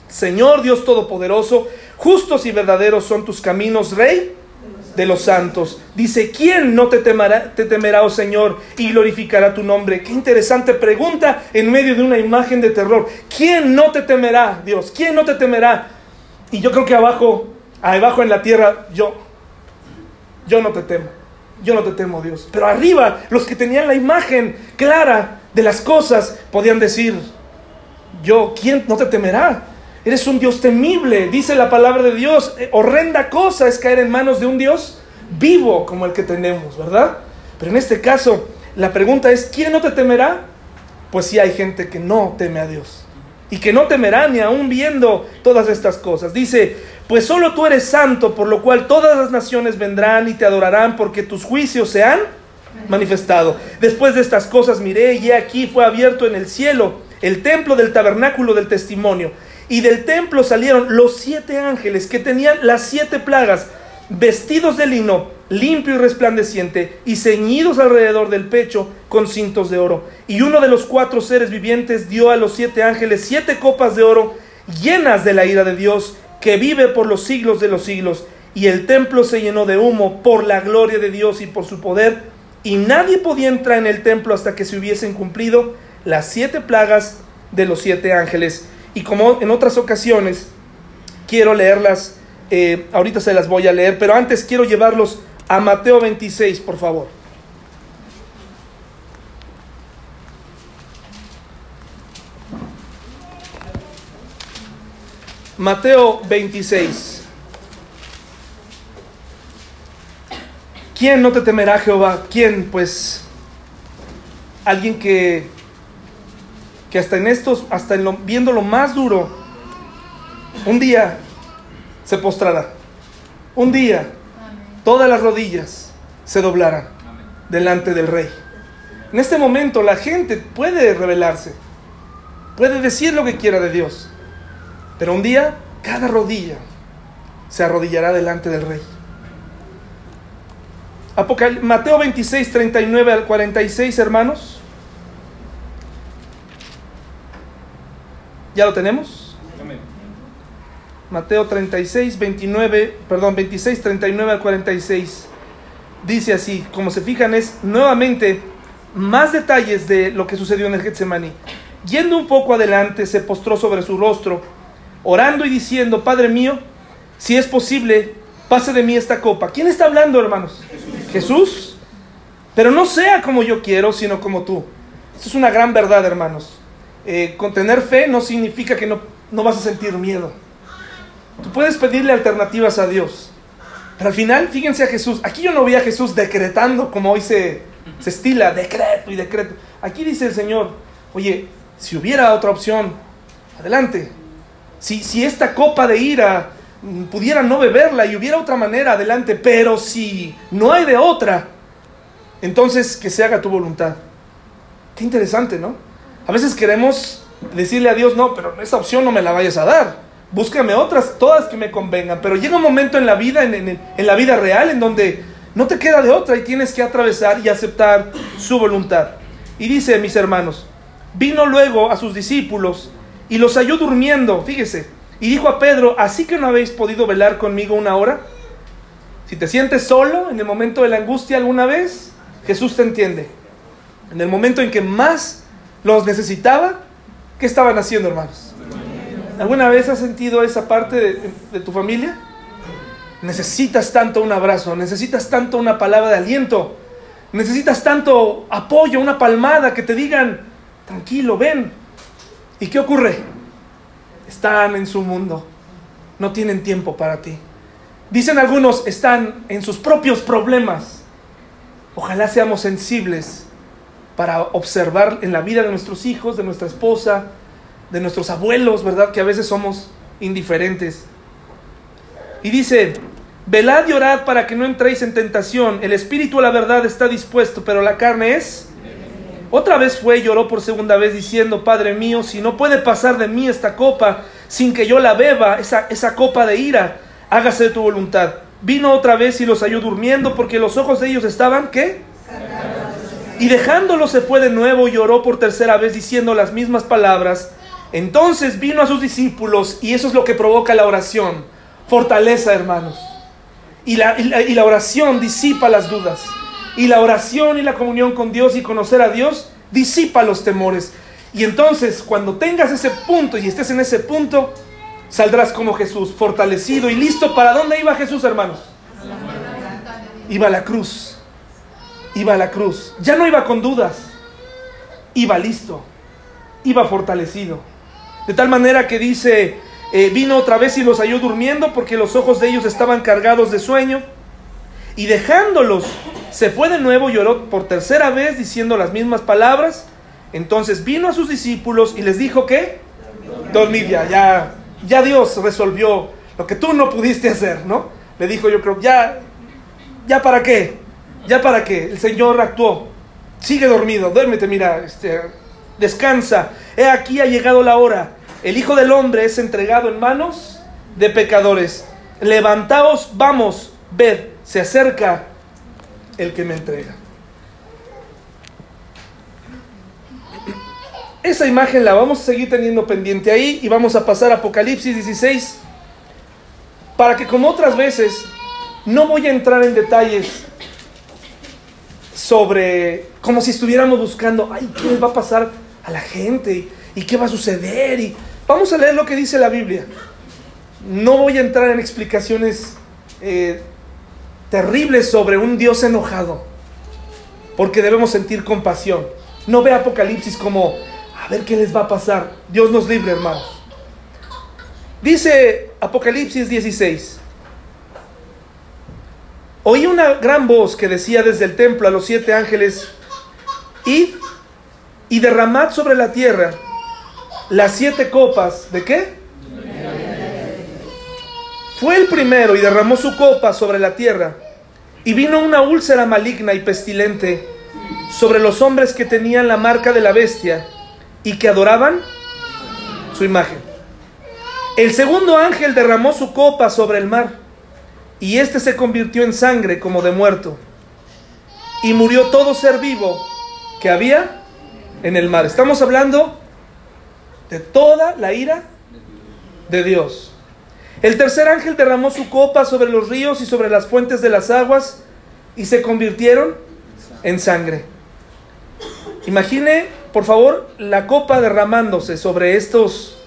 Señor Dios Todopoderoso, justos y verdaderos son tus caminos, Rey de los santos. Dice, ¿quién no te temerá, te temerá, oh Señor, y glorificará tu nombre? Qué interesante pregunta en medio de una imagen de terror. ¿Quién no te temerá, Dios? ¿Quién no te temerá? Y yo creo que abajo, abajo en la tierra, yo, yo no te temo. Yo no te temo, Dios. Pero arriba, los que tenían la imagen clara de las cosas, podían decir, yo, ¿quién no te temerá? Eres un Dios temible, dice la palabra de Dios. Eh, horrenda cosa es caer en manos de un Dios vivo como el que tenemos, ¿verdad? Pero en este caso, la pregunta es, ¿quién no te temerá? Pues sí hay gente que no teme a Dios. Y que no temerá ni aún viendo todas estas cosas. Dice, pues solo tú eres santo, por lo cual todas las naciones vendrán y te adorarán porque tus juicios se han manifestado. Después de estas cosas miré y aquí fue abierto en el cielo el templo del tabernáculo del testimonio y del templo salieron los siete ángeles que tenían las siete plagas, vestidos de lino, limpio y resplandeciente, y ceñidos alrededor del pecho con cintos de oro. Y uno de los cuatro seres vivientes dio a los siete ángeles siete copas de oro llenas de la ira de Dios, que vive por los siglos de los siglos. Y el templo se llenó de humo por la gloria de Dios y por su poder, y nadie podía entrar en el templo hasta que se hubiesen cumplido las siete plagas de los siete ángeles. Y como en otras ocasiones, quiero leerlas, eh, ahorita se las voy a leer, pero antes quiero llevarlos a Mateo 26, por favor. Mateo 26. ¿Quién no te temerá Jehová? ¿Quién? Pues alguien que que hasta en estos, hasta en lo, viendo lo más duro, un día se postrará. Un día todas las rodillas se doblarán delante del rey. En este momento la gente puede rebelarse, puede decir lo que quiera de Dios, pero un día cada rodilla se arrodillará delante del rey. Mateo 26, 39 al 46, hermanos. ¿Ya lo tenemos? Mateo 36, 29, perdón, 26, 39 al 46. dice así, como se fijan es nuevamente más detalles de lo que sucedió en el Getsemaní. Yendo un poco adelante, se postró sobre su rostro, orando y diciendo, Padre mío, si es posible, pase de mí esta copa. ¿Quién está hablando, hermanos? Jesús. Pero no sea como yo quiero, sino como tú. Esto es una gran verdad, hermanos. Eh, con tener fe no significa que no, no vas a sentir miedo. Tú puedes pedirle alternativas a Dios. Pero al final, fíjense a Jesús. Aquí yo no vi a Jesús decretando como hoy se, se estila, decreto y decreto. Aquí dice el Señor, oye, si hubiera otra opción, adelante. Si, si esta copa de ira mm, pudiera no beberla y hubiera otra manera, adelante. Pero si no hay de otra, entonces que se haga tu voluntad. Qué interesante, ¿no? A veces queremos decirle a Dios, no, pero esa opción no me la vayas a dar. Búscame otras, todas que me convengan. Pero llega un momento en la vida, en, en, la vida real, en donde no te queda de otra y tienes que atravesar y aceptar su voluntad. Y dice, mis hermanos, Vino luego a sus discípulos y los halló durmiendo, fíjese, y dijo a Pedro, ¿así que no habéis podido velar conmigo una hora? Si te sientes solo en el momento de la angustia alguna vez, Jesús te entiende. En el momento en que más los necesitaba, ¿qué estaban haciendo, hermanos? ¿Alguna vez has sentido esa parte de, de tu familia? Necesitas tanto un abrazo, necesitas tanto una palabra de aliento, necesitas tanto apoyo, una palmada que te digan, tranquilo, ven. ¿Y qué ocurre? Están en su mundo, no tienen tiempo para ti. Dicen algunos, están en sus propios problemas. Ojalá seamos sensibles para observar en la vida de nuestros hijos, de nuestra esposa, de nuestros abuelos, ¿verdad? Que a veces somos indiferentes. Y dice, velad y orad para que no entréis en tentación. El espíritu a la verdad está dispuesto, pero la carne es otra vez fue y lloró por segunda vez diciendo, Padre mío, si no puede pasar de mí esta copa sin que yo la beba, esa, esa copa de ira, hágase de tu voluntad. Vino otra vez y los halló durmiendo porque los ojos de ellos estaban, ¿qué? Y dejándolo se fue de nuevo y lloró por tercera vez diciendo las mismas palabras. Entonces vino a sus discípulos y eso es lo que provoca la oración. Fortaleza, hermanos. Y la, y la, y la oración disipa las dudas. Y la oración y la comunión con Dios y conocer a Dios disipa los temores. Y entonces, cuando tengas ese punto y estés en ese punto, saldrás como Jesús, fortalecido y listo. ¿Para dónde iba Jesús, hermanos? Iba a la cruz. Iba a la cruz. Ya no iba con dudas. Iba listo. Iba fortalecido. De tal manera que dice, eh, vino otra vez y los halló durmiendo porque los ojos de ellos estaban cargados de sueño. Y dejándolos se fue de nuevo, lloró por tercera vez diciendo las mismas palabras. Entonces vino a sus discípulos y les dijo que dormid ya, ya, ya Dios resolvió lo que tú no pudiste hacer, ¿no? Le dijo yo creo, ya, ya para qué, ya para qué. El Señor actuó. Sigue dormido, duérmete, mira, este, descansa. He aquí ha llegado la hora. El Hijo del Hombre es entregado en manos de pecadores. Levantaos, vamos, ved, se acerca el que me entrega. Esa imagen la vamos a seguir teniendo pendiente ahí y vamos a pasar a Apocalipsis 16 para que como otras veces no voy a entrar en detalles sobre como si estuviéramos buscando, ay, ¿qué les va a pasar a la gente? ¿Y qué va a suceder? Y vamos a leer lo que dice la Biblia. No voy a entrar en explicaciones eh, terrible sobre un Dios enojado, porque debemos sentir compasión. No ve Apocalipsis como, a ver qué les va a pasar. Dios nos libre, hermanos. Dice Apocalipsis 16. Oí una gran voz que decía desde el templo a los siete ángeles, id y derramad sobre la tierra las siete copas de qué? Fue el primero y derramó su copa sobre la tierra. Y vino una úlcera maligna y pestilente sobre los hombres que tenían la marca de la bestia y que adoraban su imagen. El segundo ángel derramó su copa sobre el mar y éste se convirtió en sangre como de muerto. Y murió todo ser vivo que había en el mar. Estamos hablando de toda la ira de Dios. El tercer ángel derramó su copa sobre los ríos y sobre las fuentes de las aguas, y se convirtieron en sangre. Imagine, por favor, la copa derramándose sobre estos,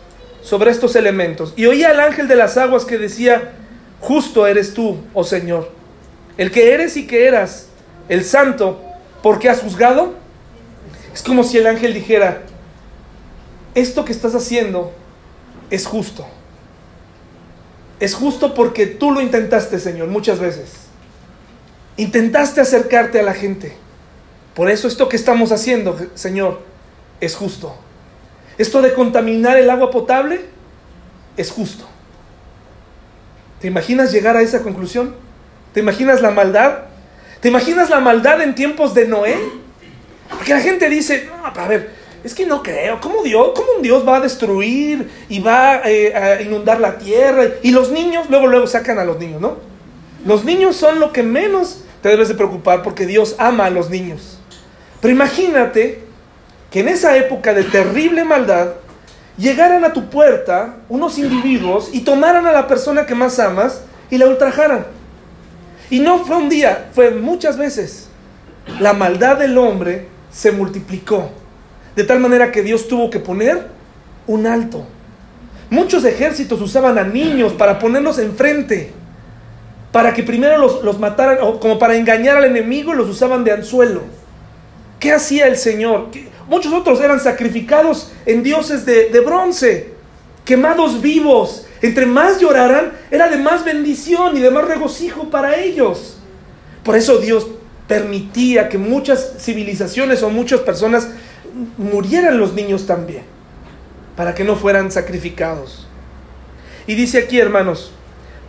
sobre estos elementos. Y oía al ángel de las aguas que decía, justo eres tú, oh Señor, el que eres y que eras, el santo, porque has juzgado. Es como si el ángel dijera, esto que estás haciendo es justo. Es justo porque tú lo intentaste, Señor, muchas veces. Intentaste acercarte a la gente. Por eso esto que estamos haciendo, Señor, es justo. Esto de contaminar el agua potable es justo. ¿Te imaginas llegar a esa conclusión? ¿Te imaginas la maldad? ¿Te imaginas la maldad en tiempos de Noé? Porque la gente dice, no, a ver, es que no creo, ¿cómo, Dios, cómo un Dios va a destruir y va eh, a inundar la tierra? Y los niños, luego, luego sacan a los niños, ¿no? Los niños son lo que menos te debes de preocupar porque Dios ama a los niños. Pero imagínate que en esa época de terrible maldad llegaran a tu puerta unos individuos y tomaran a la persona que más amas y la ultrajaran. Y no fue un día, fue muchas veces. La maldad del hombre se multiplicó. De tal manera que Dios tuvo que poner un alto. Muchos ejércitos usaban a niños para ponerlos enfrente. Para que primero los, los mataran, o como para engañar al enemigo, los usaban de anzuelo. ¿Qué hacía el Señor? Muchos otros eran sacrificados en dioses de, bronce, quemados vivos. Entre más lloraran, era de más bendición y de más regocijo para ellos. Por eso Dios permitía que muchas civilizaciones o muchas personas murieran los niños también, para que no fueran sacrificados. Y dice aquí, hermanos,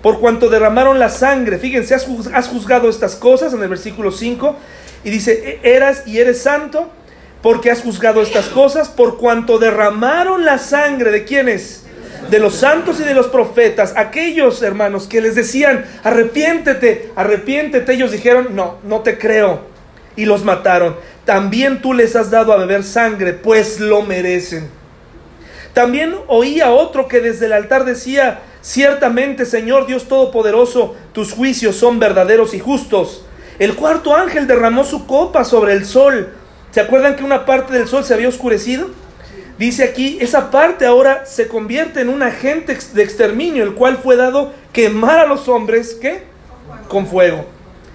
por cuanto derramaron la sangre, fíjense, has juzgado estas cosas en el versículo 5, y dice, e-, eras y eres santo porque has juzgado estas cosas, por cuanto derramaron la sangre de quienes? De los santos y de los profetas, aquellos hermanos que les decían, arrepiéntete, arrepiéntete, ellos dijeron, no, no te creo, y los mataron. También tú les has dado a beber sangre, pues lo merecen. También oía otro que desde el altar decía, ciertamente Señor Dios Todopoderoso, tus juicios son verdaderos y justos el cuarto ángel derramó su copa sobre el sol. ¿Se acuerdan que una parte del sol se había oscurecido? Dice aquí, esa parte ahora se convierte en un agente de exterminio, el cual fue dado quemar a los hombres, ¿qué? Con fuego.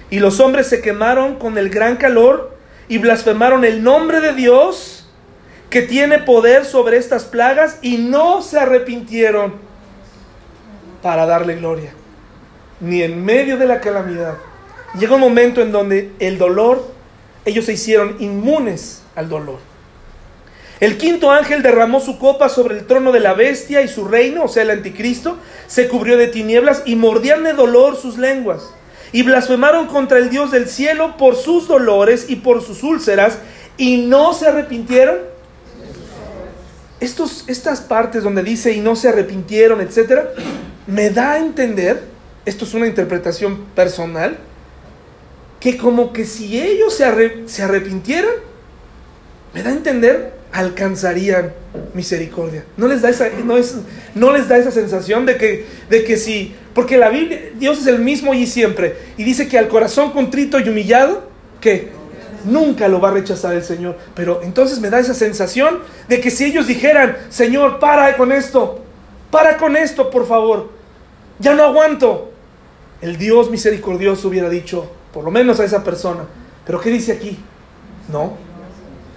Y los hombres se quemaron con el gran calor y blasfemaron el nombre de Dios, que tiene poder sobre estas plagas, y no se arrepintieron para darle gloria, ni en medio de la calamidad Llegó un momento en donde el dolor, ellos se hicieron inmunes al dolor. El quinto ángel derramó su copa sobre el trono de la bestia y su reino, o sea, el anticristo, se cubrió de tinieblas y mordían de dolor sus lenguas. Y blasfemaron contra el Dios del cielo por sus dolores y por sus úlceras, y no se arrepintieron. Estos, estas partes donde dice y no se arrepintieron, etcétera, me da a entender, esto es una interpretación personal, que como que si ellos se, arrepintieran, me da a entender, alcanzarían misericordia. ¿No les da esa, no es, no les da esa sensación de que, de que si, porque la Biblia, Dios es el mismo y siempre, y dice que al corazón contrito y humillado, que nunca lo va a rechazar el Señor. Pero entonces me da esa sensación de que si ellos dijeran, Señor, para con esto, para con esto, por favor, ya no aguanto, el Dios misericordioso hubiera dicho, por lo menos a esa persona. Pero ¿qué dice aquí? No,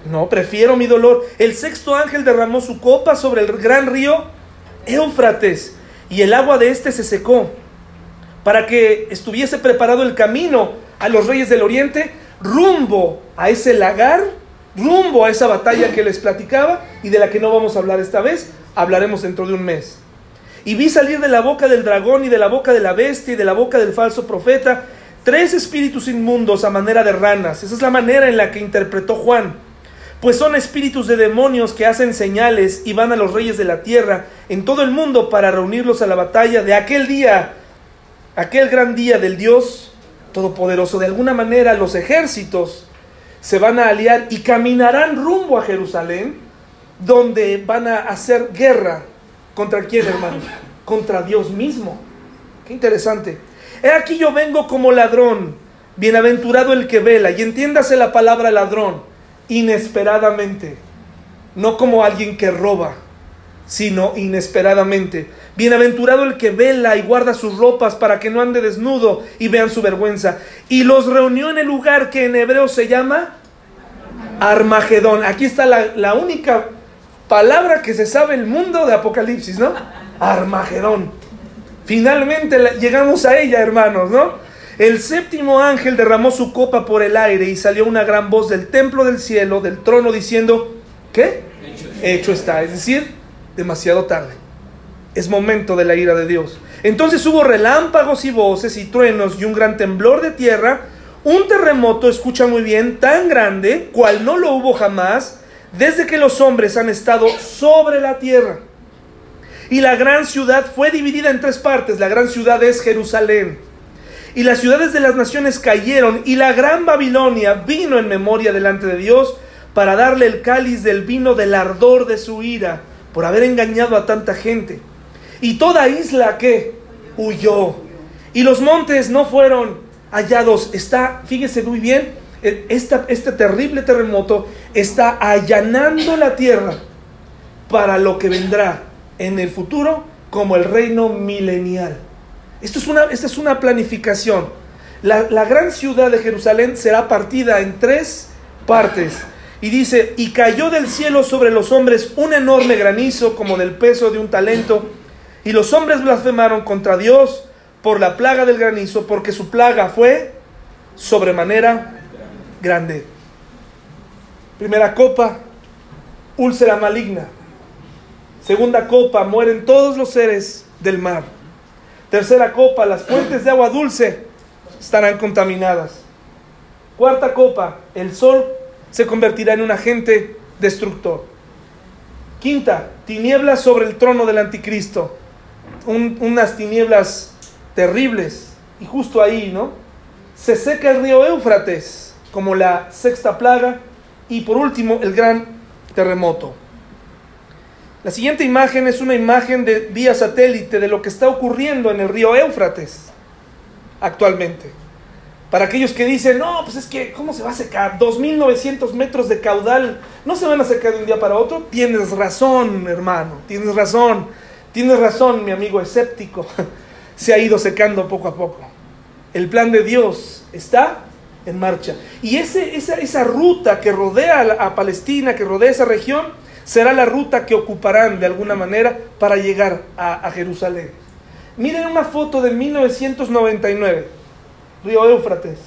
no, prefiero mi dolor. El sexto ángel derramó su copa sobre el gran río Éufrates y el agua de éste se secó para que estuviese preparado el camino a los reyes del oriente rumbo a ese lagar, rumbo a esa batalla que les platicaba y de la que no vamos a hablar esta vez, hablaremos dentro de un mes. Y vi salir de la boca del dragón y de la boca de la bestia y de la boca del falso profeta tres espíritus inmundos a manera de ranas. Esa es la manera en la que interpretó Juan. Pues son espíritus de demonios que hacen señales y van a los reyes de la tierra en todo el mundo para reunirlos a la batalla de aquel día, aquel gran día del Dios Todopoderoso. De alguna manera los ejércitos se van a aliar y caminarán rumbo a Jerusalén, donde van a hacer guerra. ¿Contra quién, hermano? Contra Dios mismo. Qué interesante. He aquí yo vengo como ladrón. Bienaventurado el que vela, y entiéndase la palabra ladrón, inesperadamente, no como alguien que roba, sino inesperadamente. Bienaventurado el que vela y guarda sus ropas para que no ande desnudo y vean su vergüenza. Y los reunió en el lugar que en hebreo se llama Armagedón. Aquí está la, única palabra que se sabe el mundo de Apocalipsis, ¿no? Armagedón. Finalmente llegamos a ella, hermanos, ¿no? El séptimo ángel derramó su copa por el aire y salió una gran voz del templo del cielo, del trono, diciendo, ¿qué? Hecho está. Es decir, demasiado tarde. Es momento de la ira de Dios. Entonces hubo relámpagos y voces y truenos y un gran temblor de tierra un terremoto, escucha muy bien, tan grande, cual no lo hubo jamás, desde que los hombres han estado sobre la tierra. Y la gran ciudad fue dividida en tres partes. La gran ciudad es Jerusalén. Y las ciudades de las naciones cayeron y la gran Babilonia vino en memoria delante de Dios para darle el cáliz del vino del ardor de su ira por haber engañado a tanta gente. Y toda isla que huyó. Y los montes no fueron hallados. Está, fíjese muy bien, e, este terrible terremoto está allanando la tierra para lo que vendrá en el futuro como el reino milenial. Esto es una, esta es una planificación. La, la gran ciudad de Jerusalén será partida en tres partes. Y dice, y cayó del cielo sobre los hombres un enorme granizo como del peso de un talento. Y los hombres blasfemaron contra Dios por la plaga del granizo, porque su plaga fue sobremanera grande. Primera copa, úlcera maligna. Segunda copa, mueren todos los seres del mar. Tercera copa, las fuentes de agua dulce estarán contaminadas. Cuarta copa, el sol se convertirá en un agente destructor. Quinta, tinieblas sobre el trono del anticristo. unas tinieblas terribles. Y justo ahí, ¿no? Se seca el río Éufrates como la sexta plaga. Y por último, el gran terremoto. La siguiente imagen es una imagen de vía satélite de lo que está ocurriendo en el río Éufrates actualmente. Para aquellos que dicen, no, pues es que, ¿cómo se va a secar? 2.900 metros de caudal, ¿no se van a secar de un día para otro? Tienes razón, hermano, tienes razón, tienes razón, mi amigo escéptico. se ha ido secando poco a poco. El plan de Dios está en marcha. Y ese, esa, esa ruta que rodea a, Palestina, que rodea esa región, será la ruta que ocuparán de alguna manera para llegar a, Jerusalén. Miren una foto de 1999, Río Éufrates,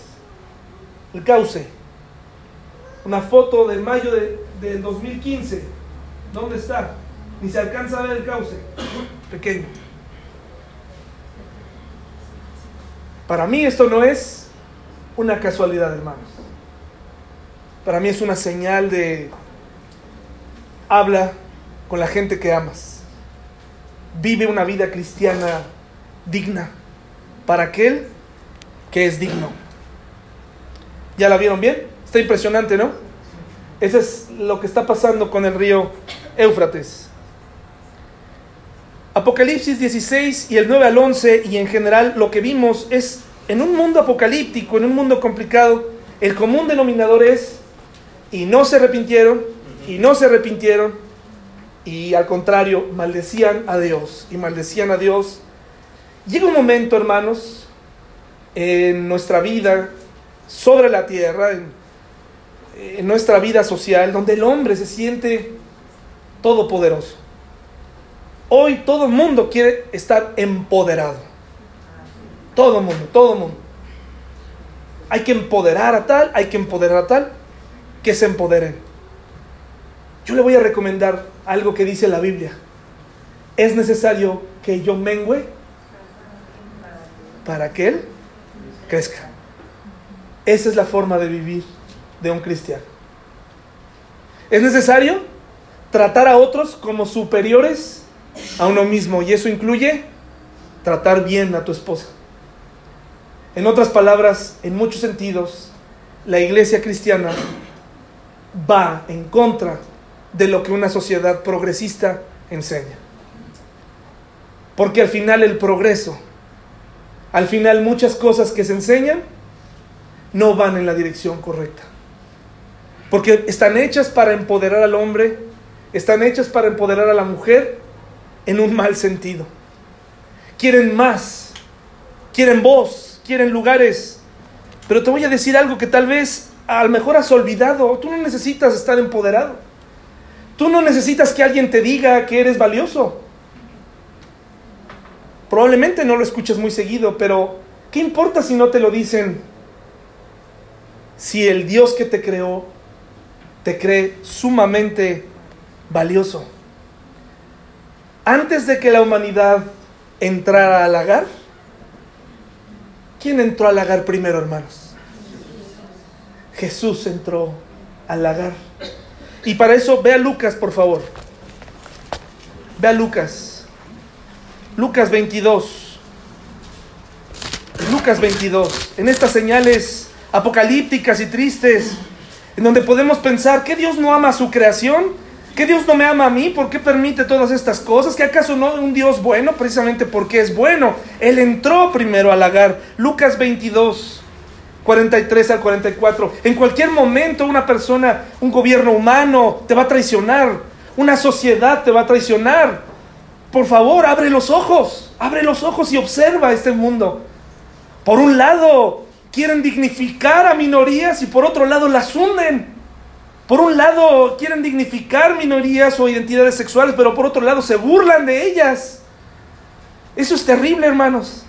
el cauce. Una foto de mayo de, del 2015. ¿Dónde está? Ni se alcanza a ver el cauce. Pequeño. Para mí esto no es una casualidad, hermanos. Para mí es una señal de habla con la gente que amas. Vive una vida cristiana digna para aquel que es digno. ¿Ya la vieron bien? Está impresionante, ¿no? Eso es lo que está pasando con el río Éufrates. Apocalipsis 16 y el 9 al 11 y en general lo que vimos es en un mundo apocalíptico, en un mundo complicado, el común denominador es y no se arrepintieron y no se arrepintieron y al contrario maldecían a Dios y maldecían a Dios. Llega un momento, hermanos, en nuestra vida sobre la tierra, en, nuestra vida social, donde el hombre se siente todopoderoso Hoy todo el mundo quiere estar empoderado. Todo el mundo, todo el mundo. Hay que empoderar a tal, hay que empoderar a tal, que se empoderen. Yo le voy a recomendar algo que dice la Biblia. Es necesario que yo mengüe para que Él crezca. Esa es la forma de vivir de un cristiano. Es necesario tratar a otros como superiores a uno mismo y eso incluye tratar bien a tu esposa. En otras palabras, en muchos sentidos, la iglesia cristiana va en contra de lo que una sociedad progresista enseña. Porque al final el progreso, al final muchas cosas que se enseñan, no van en la dirección correcta. Porque están hechas para empoderar al hombre, están hechas para empoderar a la mujer en un mal sentido. Quieren más, quieren voz, quieren lugares. Pero te voy a decir algo que tal vez a lo mejor has olvidado. Tú no necesitas estar empoderado. Tú no necesitas que alguien te diga que eres valioso. Probablemente no lo escuches muy seguido, pero ¿qué importa si no te lo dicen? Si el Dios que te creó te cree sumamente valioso. Antes de que la humanidad entrara al lagar, ¿quién entró al lagar primero, hermanos? Jesús entró al lagar. Y para eso, ve a Lucas, por favor. Ve a Lucas. Lucas 22. Lucas 22. En estas señales apocalípticas y tristes, en donde podemos pensar que Dios no ama a su creación, que Dios no me ama a mí, ¿por qué permite todas estas cosas? ¿Que acaso no es un Dios bueno? Precisamente porque es bueno. Él entró primero al lagar. Lucas 22. 43 al 44. En cualquier momento una persona, un gobierno humano te va a traicionar, una sociedad te va a traicionar. Por favor, abre los ojos, abre los ojos y observa este mundo. Por un lado, quieren dignificar a minorías y por otro lado las hunden. Por un lado, quieren dignificar minorías o identidades sexuales, pero por otro lado se burlan de ellas. Eso es terrible, hermanos.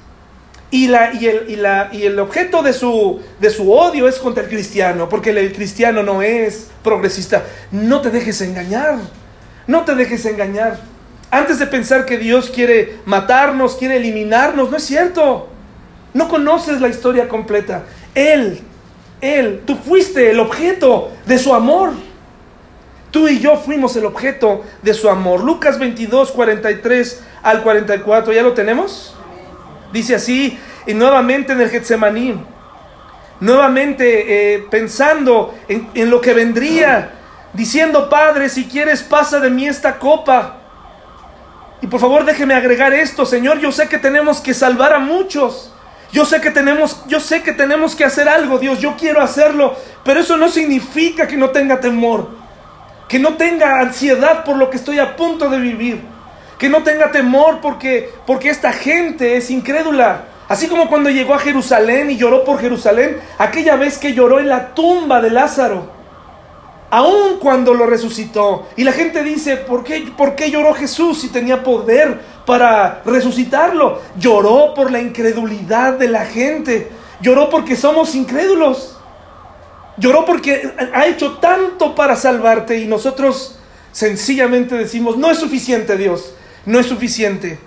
Y, la, y, el, y, la, y el objeto de su, de su odio es contra el cristiano, porque el cristiano no es progresista. No te dejes engañar, no te dejes engañar. Antes de pensar que Dios quiere matarnos, quiere eliminarnos, no es cierto. No conoces la historia completa. Él, Él, tú fuiste el objeto de su amor. Tú y yo fuimos el objeto de su amor. Lucas 22, 43 al 44, ¿ya lo tenemos? Dice así, y nuevamente en el Getsemaní, nuevamente eh, pensando en, en lo que vendría, diciendo, Padre, si quieres, pasa de mí esta copa. Y por favor déjeme agregar esto, Señor, yo sé que tenemos que salvar a muchos. Yo sé que tenemos, yo sé que tenemos que hacer algo, Dios, yo quiero hacerlo, pero eso no significa que no tenga temor, que no tenga ansiedad por lo que estoy a punto de vivir que no tenga temor porque, porque esta gente es incrédula. Así como cuando llegó a Jerusalén y lloró por Jerusalén, aquella vez que lloró en la tumba de Lázaro, aun cuando lo resucitó. Y la gente dice, ¿por qué, ¿por qué lloró Jesús si tenía poder para resucitarlo? Lloró por la incredulidad de la gente, lloró porque somos incrédulos, lloró porque ha hecho tanto para salvarte y nosotros sencillamente decimos, no es suficiente Dios no es suficiente.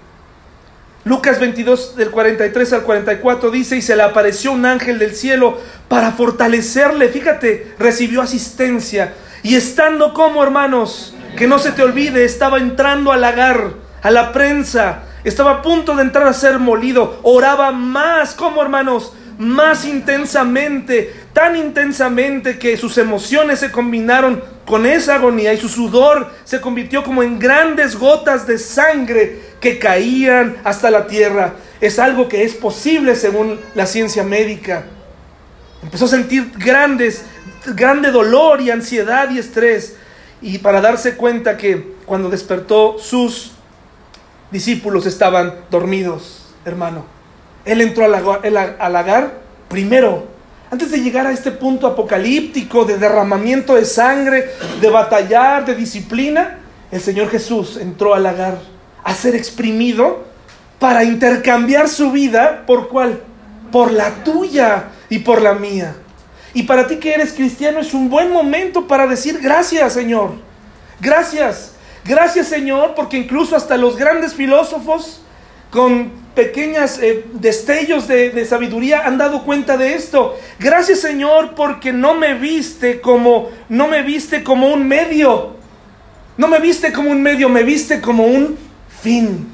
Lucas 22 del 43 al 44 dice, y se le apareció un ángel del cielo para fortalecerle, fíjate, recibió asistencia. Y estando como hermanos, que no se te olvide, estaba entrando al lagar, a la prensa, estaba a punto de entrar a ser molido, oraba más como hermanos, más intensamente, tan intensamente que sus emociones se combinaron con esa agonía y su sudor se convirtió como en grandes gotas de sangre que caían hasta la tierra. Es algo que es posible según la ciencia médica. Empezó a sentir grandes, grande dolor y ansiedad y estrés. Y para darse cuenta que cuando despertó sus discípulos estaban dormidos, hermano. Él entró al lagar primero, antes de llegar a este punto apocalíptico de derramamiento de sangre, de batallar, de disciplina, el Señor Jesús entró al lagar a ser exprimido para intercambiar su vida por cuál? Por la tuya y por la mía. Y para ti que eres cristiano es un buen momento para decir gracias, Señor. Gracias. Gracias, Señor, porque incluso hasta los grandes filósofos con pequeñas eh, destellos de, de, sabiduría han dado cuenta de esto. Gracias Señor porque no me viste como no me viste como un medio. No me viste como un medio, me viste como un fin.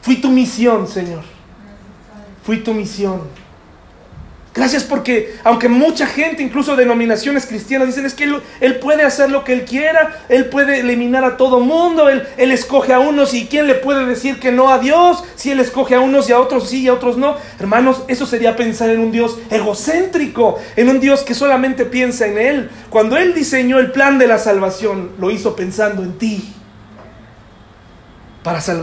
Fui tu misión, Señor. Fui tu misión. Gracias porque, aunque mucha gente, incluso denominaciones cristianas, dicen es que él, puede hacer lo que Él quiera, Él puede eliminar a todo mundo, él, escoge a unos y ¿quién le puede decir que no a Dios? Si Él escoge a unos y a otros sí y a otros no. Hermanos, eso sería pensar en un Dios egocéntrico, en un Dios que solamente piensa en Él. Cuando Él diseñó el plan de la salvación, lo hizo pensando en ti. Para salvar